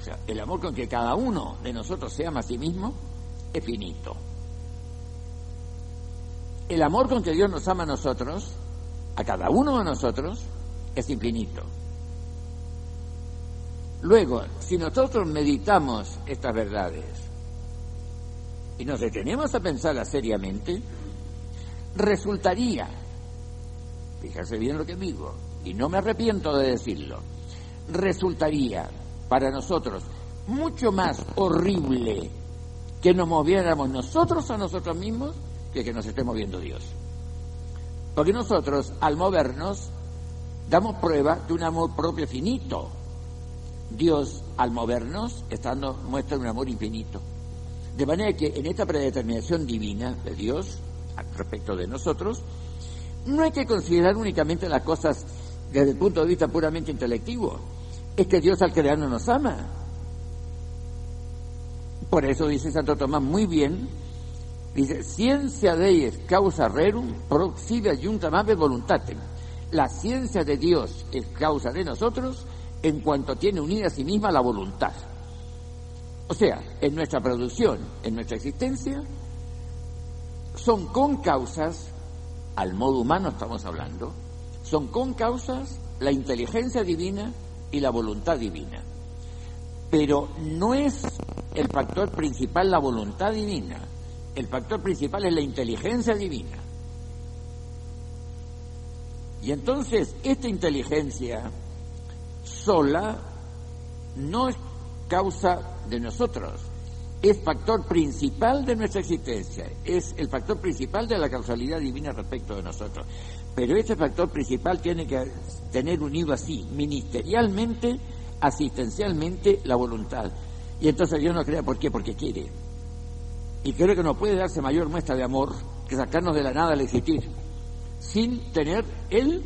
Speaker 1: o sea, el amor con que cada uno de nosotros se ama a sí mismo, es finito. El amor con que Dios nos ama a nosotros, a cada uno de nosotros, es infinito. Luego, si nosotros meditamos estas verdades y nos detenemos a pensarlas seriamente, resultaría, fíjese bien lo que digo, y no me arrepiento de decirlo, resultaría para nosotros mucho más horrible que nos moviéramos nosotros a nosotros mismos que que nos esté moviendo Dios. Porque nosotros, al movernos, damos prueba de un amor propio finito, Dios, al movernos, estando, muestra un amor infinito. De manera que en esta predeterminación divina de Dios, respecto de nosotros, no hay que considerar únicamente las cosas desde el punto de vista puramente intelectivo. Es que Dios al crearnos nos ama. Por eso dice Santo Tomás muy bien, dice, ciencia Deis causa rerum proxive ayuntamave voluntatem. La ciencia de Dios es causa de nosotros en cuanto tiene unida a sí misma la voluntad. O sea, en nuestra producción, en nuestra existencia, son con causas, al modo humano estamos hablando, son con causas la inteligencia divina y la voluntad divina. Pero no es el factor principal la voluntad divina, el factor principal es la inteligencia divina. Y entonces esta inteligencia sola no es causa de nosotros, es factor principal de nuestra existencia, es el factor principal de la causalidad divina respecto de nosotros. Pero este factor principal tiene que tener unido así, ministerialmente, asistencialmente, la voluntad. Y entonces Dios no crea por qué, porque quiere. Y creo que no puede darse mayor muestra de amor que sacarnos de la nada al existir, sin tener Él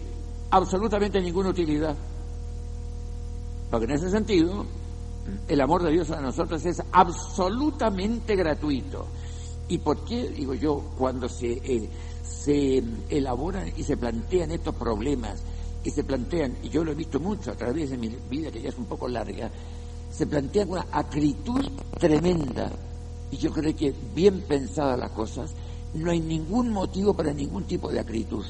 Speaker 1: absolutamente ninguna utilidad. Porque en ese sentido, el amor de Dios a nosotros es absolutamente gratuito. ¿Y por qué, digo yo, cuando se, eh, se elaboran y se plantean estos problemas, y se plantean, y yo lo he visto mucho a través de mi vida, que ya es un poco larga, se plantean una acritud tremenda, y yo creo que bien pensadas las cosas, no hay ningún motivo para ningún tipo de acritud.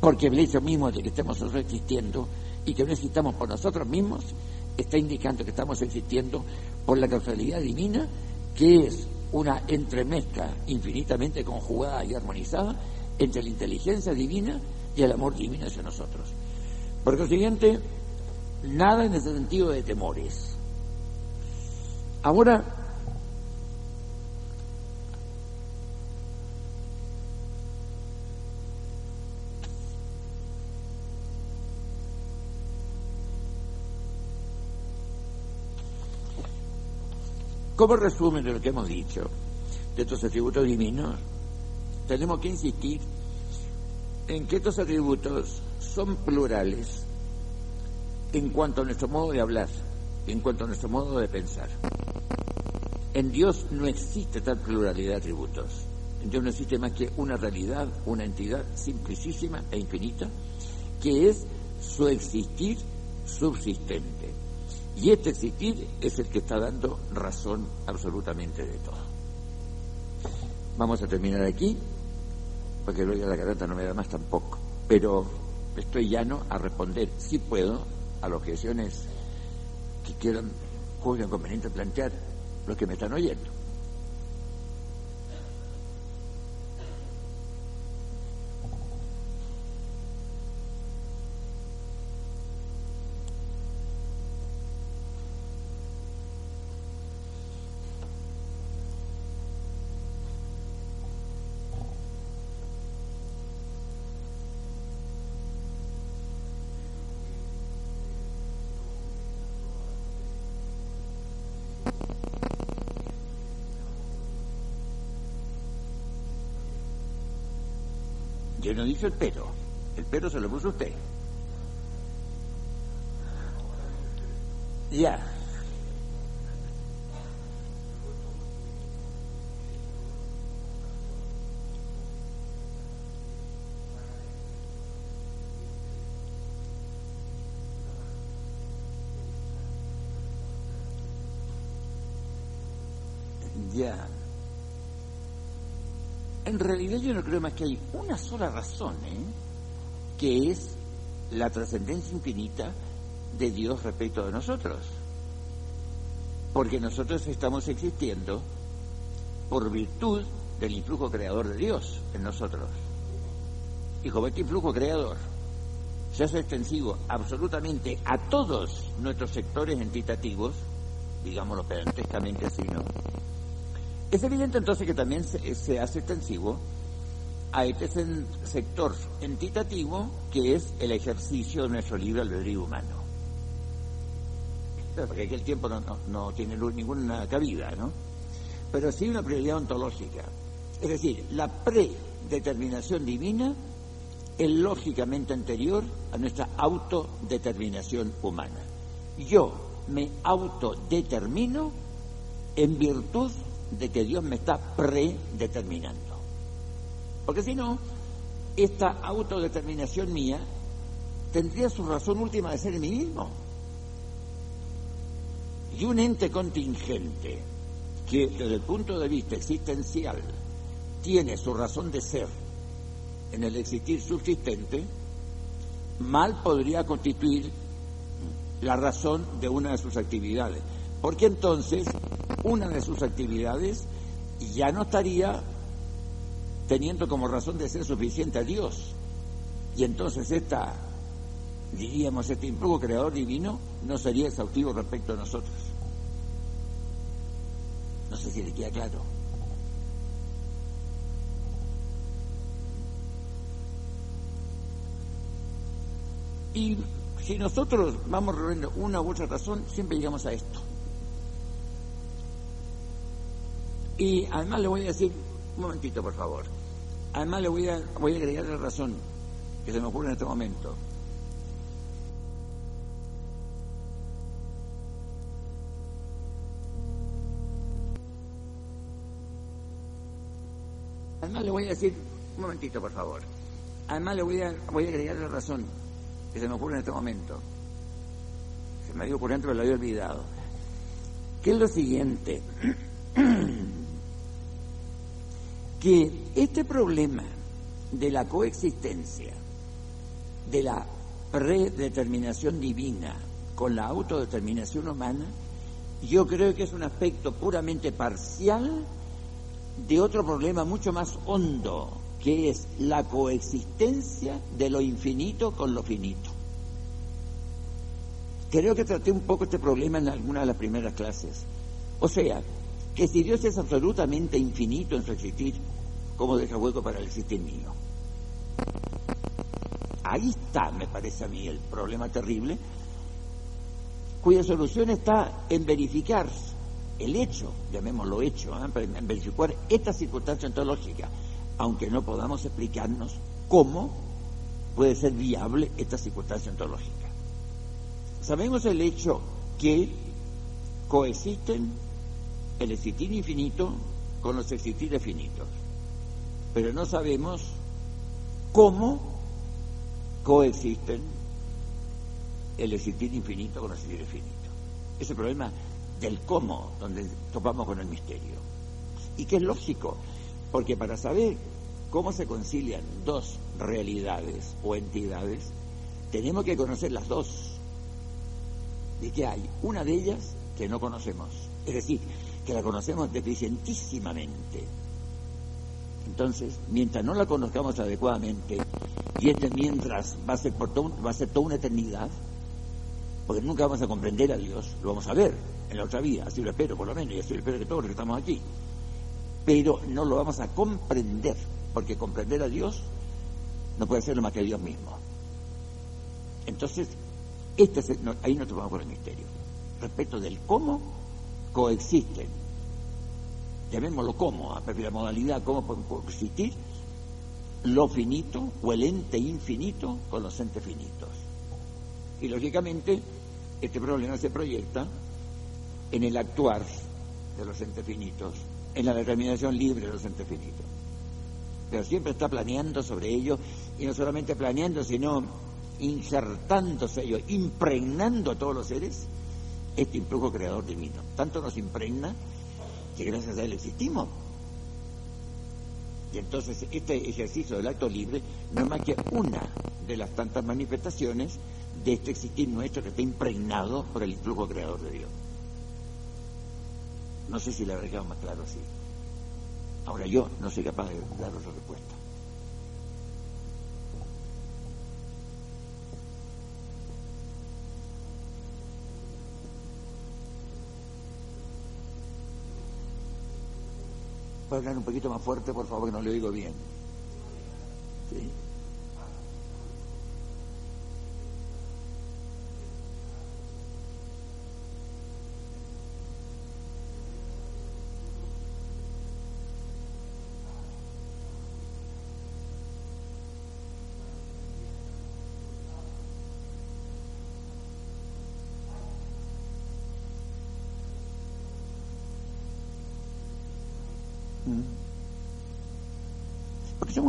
Speaker 1: Porque el hecho mismo de que estemos nosotros existiendo y que no existamos por nosotros mismos, está indicando que estamos existiendo por la causalidad divina, que es una entremezcla infinitamente conjugada y armonizada entre la inteligencia divina y el amor divino hacia nosotros. Por consiguiente, nada en ese sentido de temores. Ahora, Como resumen de lo que hemos dicho, de estos atributos divinos, tenemos que insistir en que estos atributos son plurales en cuanto a nuestro modo de hablar, en cuanto a nuestro modo de pensar. En Dios no existe tal pluralidad de atributos. Dios no existe más que una realidad, una entidad simplicísima e infinita, que es su existir subsistente. Y este existir es el que está dando razón absolutamente de todo. Vamos a terminar aquí, porque luego la carreta no me da más tampoco. Pero estoy llano a responder, si puedo, a las objeciones que quieran, juzguen conveniente plantear los que me están oyendo. Yo no el pero, el pero se lo puso usted. Ya. Realidad yo no creo más que hay una sola razón, ¿eh? que es la trascendencia infinita de Dios respecto de nosotros. Porque nosotros estamos existiendo por virtud del influjo creador de Dios en nosotros. Y como este influjo creador se hace extensivo absolutamente a todos nuestros sectores entitativos, digámoslo pedantescamente así, ¿no? Es evidente entonces que también se, se hace extensivo a este sector entitativo que es el ejercicio de nuestro libre albedrío humano. Porque aquí el tiempo no, no- no tiene ninguna cabida, ¿no? Pero sí una prioridad ontológica. Es decir, la predeterminación divina es lógicamente anterior a nuestra autodeterminación humana. Yo me autodetermino en virtud de que Dios me está predeterminando. Porque si no, esta autodeterminación mía tendría su razón última de ser en mí mismo. Y un ente contingente que desde el punto de vista existencial tiene su razón de ser en el existir subsistente, mal podría constituir la razón de una de sus actividades. Porque entonces una de sus actividades ya no estaría teniendo como razón de ser suficiente a Dios. Y entonces esta, diríamos, este influjo creador divino no sería exhaustivo respecto a nosotros. No sé si le queda claro. Y si nosotros vamos reuniendo una u otra razón, siempre llegamos a esto. Y además le voy a decir, un momentito por favor, además le voy a, voy a agregar la razón que se me ocurre en este momento. Además le voy a decir, un momentito por favor, además le voy a, voy a agregar la razón que se me ocurre en este momento. Se me dio ocurriendo, pero lo había olvidado. Que es lo siguiente. que este problema de la coexistencia, de la predeterminación divina con la autodeterminación humana, yo creo que es un aspecto puramente parcial de otro problema mucho más hondo, que es la coexistencia de lo infinito con lo finito. Creo que traté un poco este problema en alguna de las primeras clases. O sea, que si Dios es absolutamente infinito en su existir, ¿cómo deja hueco para el existir mío? Ahí está, me parece a mí, el problema terrible, cuya solución está en verificar el hecho, llamémoslo hecho, ¿eh? en verificar esta circunstancia ontológica, aunque no podamos explicarnos cómo puede ser viable esta circunstancia ontológica. Sabemos el hecho que coexisten el existir infinito con los existires finitos. pero no sabemos cómo coexisten el existir infinito con el existir. Es el problema del cómo, donde topamos con el misterio. Y que es lógico, porque para saber cómo se concilian dos realidades o entidades, tenemos que conocer las dos. Y que hay una de ellas que no conocemos, es decir, que la conocemos deficientísimamente. Entonces, mientras no la conozcamos adecuadamente, y este mientras va a ser, por va a ser toda una eternidad, porque nunca vamos a comprender a Dios, lo vamos a ver en la otra vida, así lo espero por lo menos, y así lo espero que todos los que estamos aquí, pero no lo vamos a comprender, porque comprender a Dios no puede ser lo más que Dios mismo. Entonces, este es ahí nos topamos con el misterio, respecto del cómo coexisten, llamémoslo cómo, a la modalidad, cómo pueden coexistir lo finito o el ente infinito con los entes finitos. Y lógicamente, este problema se proyecta en el actuar de los entes finitos, en la determinación libre de los entes finitos. Pero siempre está planeando sobre ello, y no solamente planeando, sino insertándose ellos, impregnando a todos los seres este influjo creador divino. Tanto nos impregna que gracias a él existimos. Y entonces este ejercicio del acto libre no es más que una de las tantas manifestaciones de este existir nuestro que está impregnado por el influjo creador de Dios. No sé si le habré quedado más claro así. Ahora yo no soy capaz de dar otra respuesta. ¿Puede hablar un poquito más fuerte, por favor, que no le oigo bien?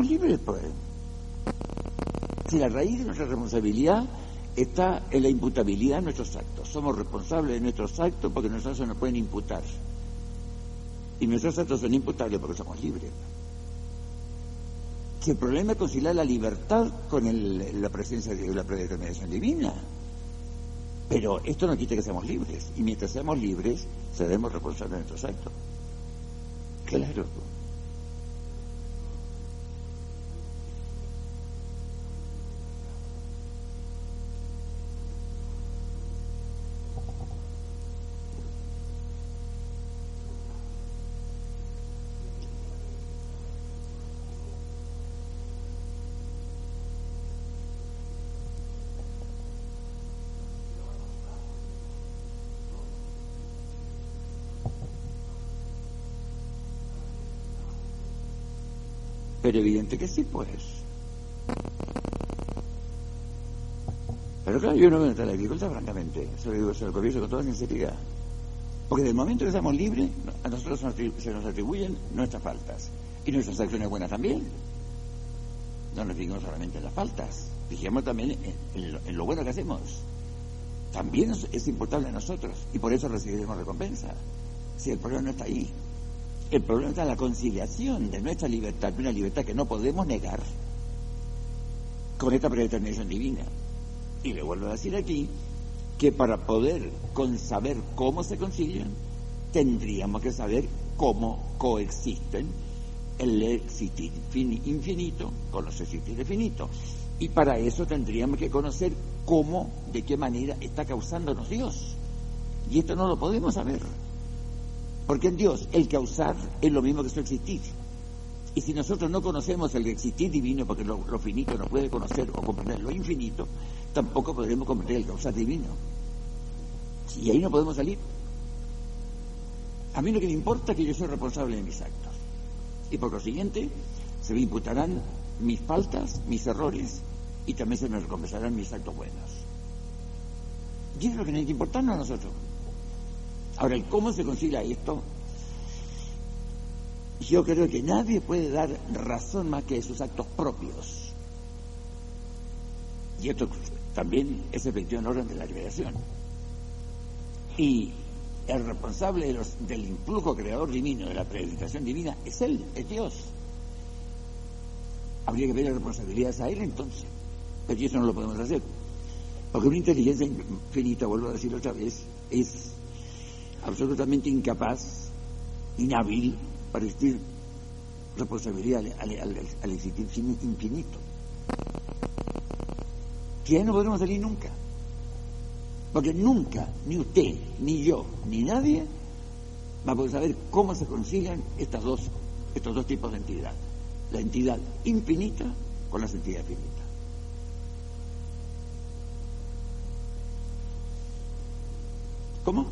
Speaker 1: Somos libres, pues. Si la raíz de nuestra responsabilidad está en la imputabilidad de nuestros actos. Somos responsables de nuestros actos porque nuestros actos nos pueden imputar. Y nuestros actos son imputables porque somos libres. Si el problema es conciliar la libertad con la presencia de la predeterminación divina. Pero esto no quita que seamos libres. Y mientras seamos libres, seremos responsables de nuestros actos. Claro. Pero evidente que sí, pues. Pero claro, yo no veo la dificultad, francamente. Se lo digo, se lo confieso con toda sinceridad. Porque del momento que estamos libres, a nosotros se nos atribuyen nuestras faltas. Y nuestras acciones buenas también. No nos fijemos solamente en las faltas. Fijemos también en, lo, bueno que hacemos. También es, es importante a nosotros. Y por eso recibiremos recompensa. Si el problema no está ahí. El problema está en la conciliación de nuestra libertad, una libertad que no podemos negar, con esta predeterminación divina. Y le vuelvo a decir aquí que para poder con saber cómo se concilian, tendríamos que saber cómo coexisten el existir infinito con los existires finitos. Y para eso tendríamos que conocer cómo, de qué manera está causándonos Dios. Y esto no lo podemos saber. Porque en Dios el causar es lo mismo que su existir. Y si nosotros no conocemos el existir divino, porque lo, finito no puede conocer o comprender lo infinito, tampoco podremos comprender el causar divino. Y ahí no podemos salir. A mí lo que me importa es que yo soy responsable de mis actos. Y por lo siguiente, se me imputarán mis faltas, mis errores, y también se me recompensarán mis actos buenos. Y es lo que necesita importarnos a nosotros. Ahora, ¿cómo se concilia esto? yo creo que nadie puede dar razón más que de sus actos propios. Y esto también es efectivo en orden de la liberación. Y el responsable del influjo creador divino, de la predicación divina, es Él, es Dios. Habría que pedir responsabilidades a Él entonces. Pero eso no lo podemos hacer. Porque una inteligencia infinita, vuelvo a decirlo otra vez, es absolutamente incapaz, inhábil para existir responsabilidad al, al, al- existir fin- infinito. Que ahí no podremos salir nunca. Porque nunca, ni usted, ni yo, ni nadie va a poder saber cómo se consiguen estas dos, estos dos tipos de entidad. La entidad infinita con la entidad finita. ¿Cómo?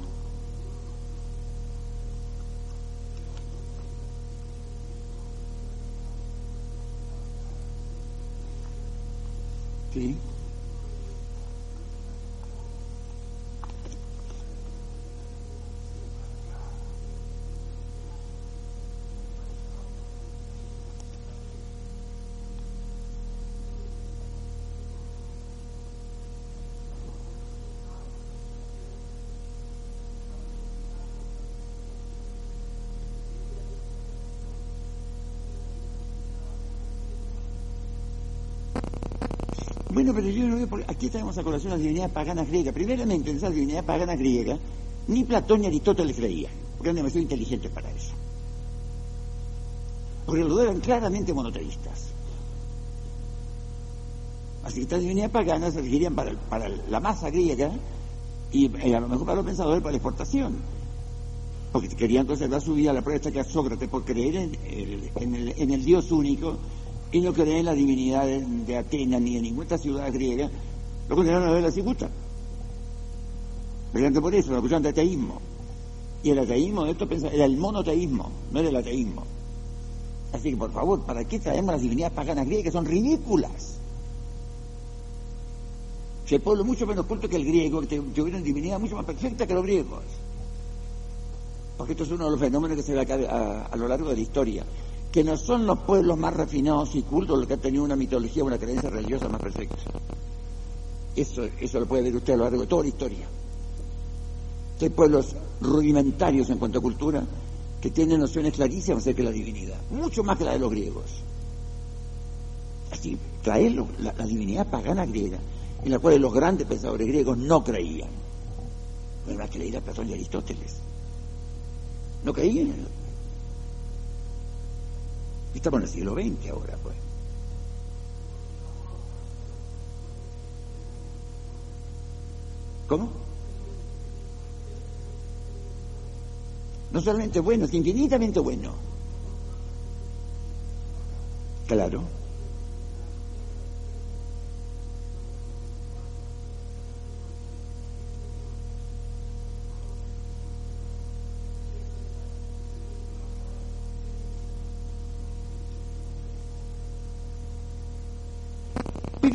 Speaker 1: Sí. Bueno, pero yo no veo por aquí tenemos a colación las divinidades paganas griegas. Primeramente, en esas divinidades paganas griegas, ni Platón ni Aristóteles creían, porque eran demasiado inteligentes para eso. Porque los dos eran claramente monoteístas. Así que estas divinidades paganas se para, la masa griega y eh, a lo mejor para los pensadores para la exportación. Porque querían conservar su vida, la prueba está que a Sócrates por creer en el Dios único y no creer en la divinidad de, Atenas ni de ninguna ciudad griega, lo consideraron a ver la cicuta. Precisamente por eso, lo acusaron de ateísmo. Y el ateísmo de esto era el monoteísmo, no era el ateísmo. Así que, por favor, ¿para qué traemos las divinidades paganas griegas que son ridículas? El pueblo mucho menos culto que el griego, que tuvieron divinidad mucho más perfecta que los griegos. Porque esto es uno de los fenómenos que se acá a, a lo largo de la historia. Que no son los pueblos más refinados y cultos los que han tenido una mitología, una creencia religiosa más perfecta. Eso, eso lo puede ver usted a lo largo de toda la historia. Hay pueblos rudimentarios en cuanto a cultura que tienen nociones clarísimas acerca de la divinidad, mucho más que la de los griegos. Así, traerlo, la, la divinidad pagana griega, en la cual los grandes pensadores griegos no creían. No iba a creer a Platón y Aristóteles. No creían. en. Estamos en el siglo XX ahora, pues. ¿Cómo? No solamente bueno, es infinitamente bueno. Claro.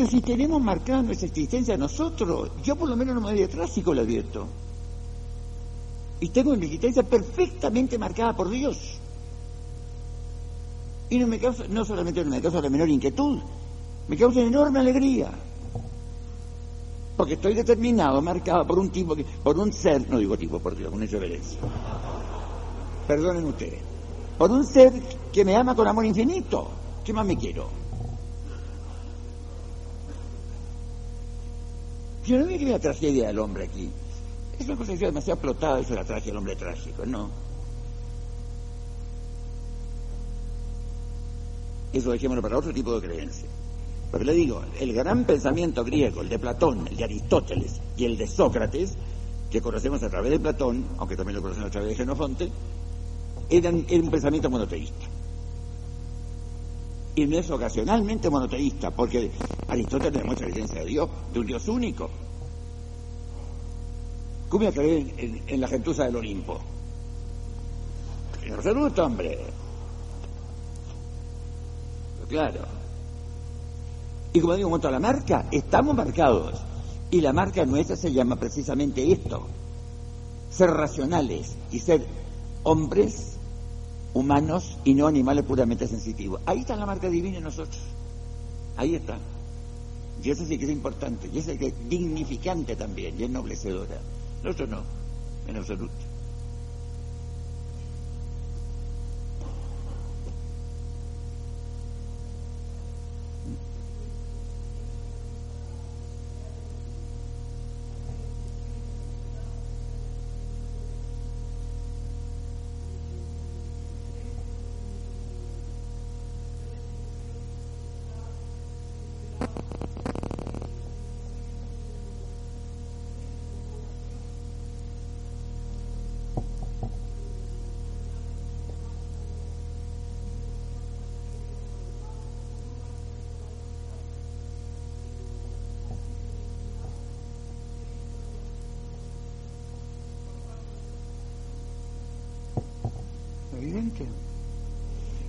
Speaker 1: Pero si tenemos marcada nuestra existencia nosotros, yo por lo menos no me doy atrás, sí lo advierto. Y tengo mi existencia perfectamente marcada por Dios. Y no me causa, no solamente no me causa la menor inquietud, me causa enorme alegría. Porque estoy determinado, marcado por un tipo, que, por un ser, no digo tipo, por Dios, con reverencia. Perdonen ustedes. Por un ser que me ama con amor infinito. ¿Qué más me quiero? Yo no veo la tragedia del hombre aquí. Es una sea demasiado explotada, eso de la tragedia del hombre trágico, no. Eso dejémoslo para otro tipo de creencia. Porque le digo, el gran pensamiento griego, el de Platón, el de Aristóteles y el de Sócrates, que conocemos a través de Platón, aunque también lo conocemos a través de Genofonte, era un pensamiento monoteísta. Y no es ocasionalmente monoteísta, porque Aristóteles demuestra la existencia de Dios, de un Dios único. ¿Cómo voy a creer en, la gentuza del Olimpo? En absoluto, hombre. Claro. Y como digo, en cuanto a la marca, estamos marcados. Y la marca nuestra se llama precisamente esto. Ser racionales y ser hombres humanos y no animales puramente sensitivos. Ahí está la marca divina en nosotros. Ahí está. Y eso sí que es importante, y eso sí que es dignificante también, y es noblecedora. Nosotros no, en absoluto.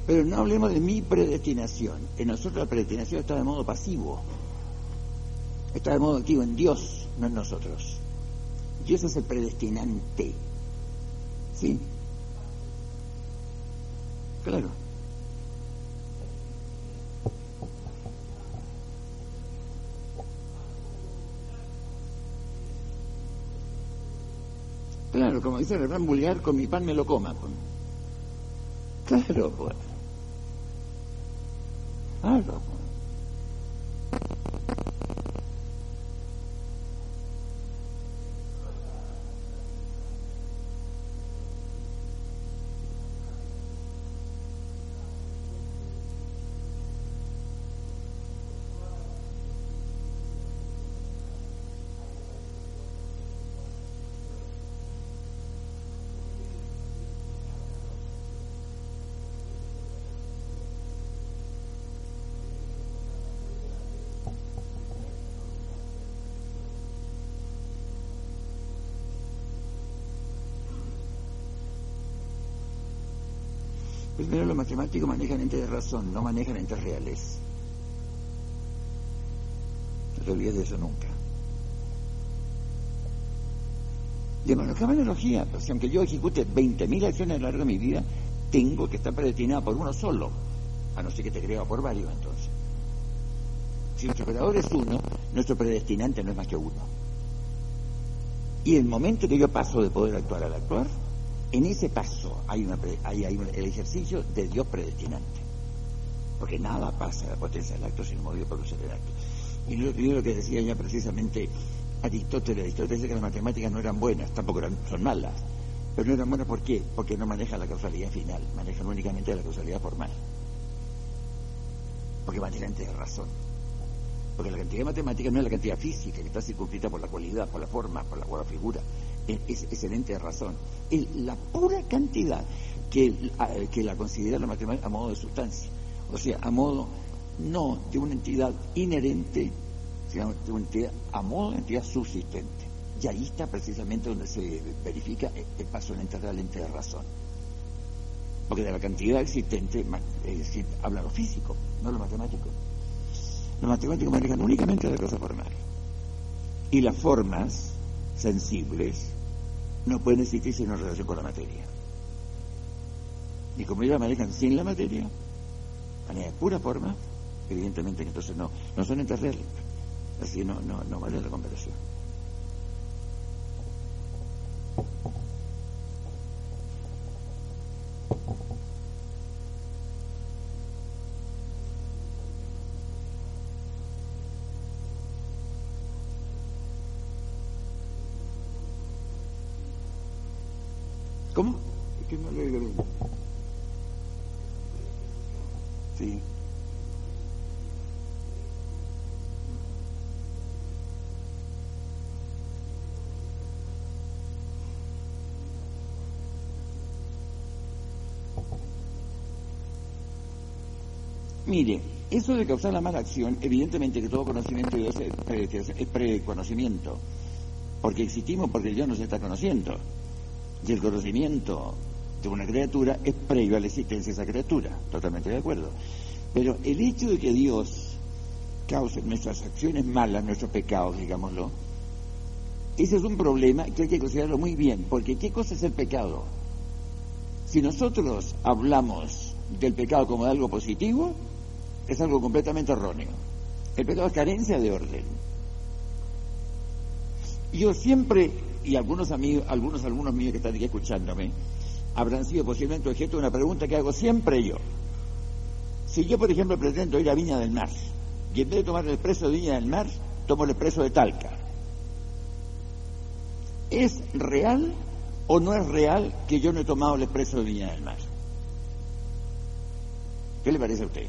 Speaker 1: Pero no hablemos de mi predestinación. En nosotros la predestinación está de modo pasivo. Está de modo activo en Dios, no en nosotros. Dios es el predestinante. ¿Sí? Claro. Claro, como dice el refrán vulgar, con mi pan me lo coma. Claro, pues. Matemáticos manejan entes de razón, no manejan entes reales. No te olvides de eso nunca. De analogía, pues, aunque yo ejecute 20.000 acciones a lo largo de mi vida, tengo que estar predestinado por uno solo, a no ser que te crea por varios entonces. Si nuestro creador es uno, nuestro predestinante no es más que uno. Y el momento que yo paso de poder actuar al actuar, en ese paso hay, una, hay, el ejercicio de Dios predestinante. Porque nada pasa a la potencia del acto sin movido por del acto. Y lo, y lo que decía ya precisamente Aristóteles, Aristóteles dice que las matemáticas no eran buenas, tampoco eran, son malas. Pero no eran buenas ¿por qué? Porque no manejan la causalidad final, manejan únicamente la causalidad formal. Porque manejan de razón. Porque la cantidad de matemáticas no es la cantidad física, que está circunscrita por la cualidad, por la forma, por la, por la figura es excelente razón. Es la pura cantidad que, que la considera la matemática a modo de sustancia, o sea, a modo no de una entidad inherente, sino de una entidad, a modo de entidad subsistente. Y ahí está precisamente donde se verifica el paso en ente real de razón. Porque de la cantidad existente es decir, habla lo físico, no lo matemático. Los matemáticos manejan únicamente la cosa formal. Y las formas sensibles no pueden existir sin una relación con la materia. Y como ellos manejan sin la materia, manera de pura forma, evidentemente que entonces no, no son entes. Así no, no, no vale la comparación. Mire, eso de causar la mala acción, evidentemente que todo conocimiento de Dios es, pre- es preconocimiento, porque existimos porque Dios nos está conociendo. Y el conocimiento de una criatura es previo a la existencia de esa criatura, totalmente de acuerdo. Pero el hecho de que Dios cause nuestras acciones malas, nuestros pecados, digámoslo, ese es un problema que hay que considerarlo muy bien, porque ¿qué cosa es el pecado? Si nosotros hablamos del pecado como de algo positivo, es algo completamente erróneo. El pecado es carencia de orden. Yo siempre, y algunos amigos, algunos algunos míos que están aquí escuchándome, habrán sido posiblemente objeto de una pregunta que hago siempre yo. Si yo, por ejemplo, pretendo ir a Viña del Mar, y en vez de tomar el expreso de Viña del Mar, tomo el expreso de Talca, ¿es real o no es real que yo no he tomado el expreso de Viña del Mar? ¿Qué le parece a usted?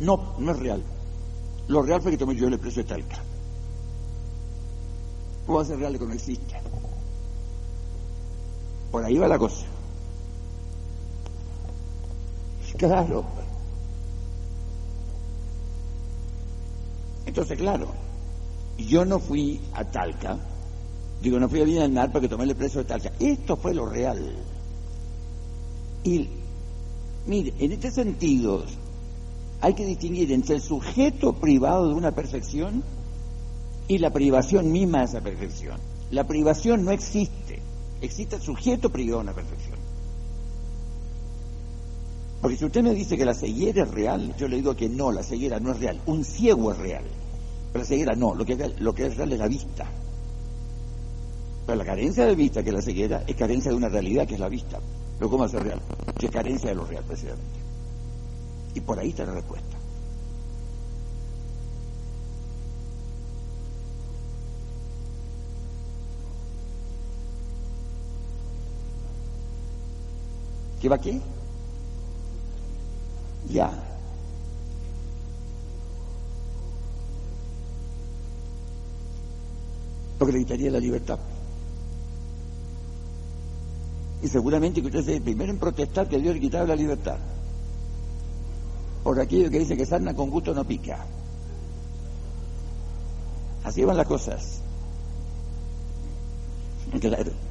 Speaker 1: No, no es real. Lo real fue que tomé yo el expreso de Talca. ¿Cómo va a ser real que no existe? Por ahí va la cosa. Claro. Entonces, claro, yo no fui a Talca, digo, no fui a Viña del Mar porque tomé el preso de Talca. Esto fue lo real. Y, mire, en este sentido, hay que distinguir entre el sujeto privado de una perfección y la privación misma de esa perfección. La privación no existe, existe el sujeto privado de una perfección. Porque si usted me dice que la ceguera es real, yo le digo que no, la ceguera no es real. Un ciego es real, pero la ceguera no, lo que, es real es la vista. Pero la carencia de vista, que es la ceguera, es carencia de una realidad que es la vista. Pero ¿cómo hacer real? Es carencia de lo real, precisamente. Y por ahí está la respuesta. ¿Qué va aquí? Ya. Lo que le quitaría la libertad. Y seguramente que usted es el primero en protestar que Dios le quitaba la libertad. Por aquello que dice que sarna con gusto no pica. Así van las cosas.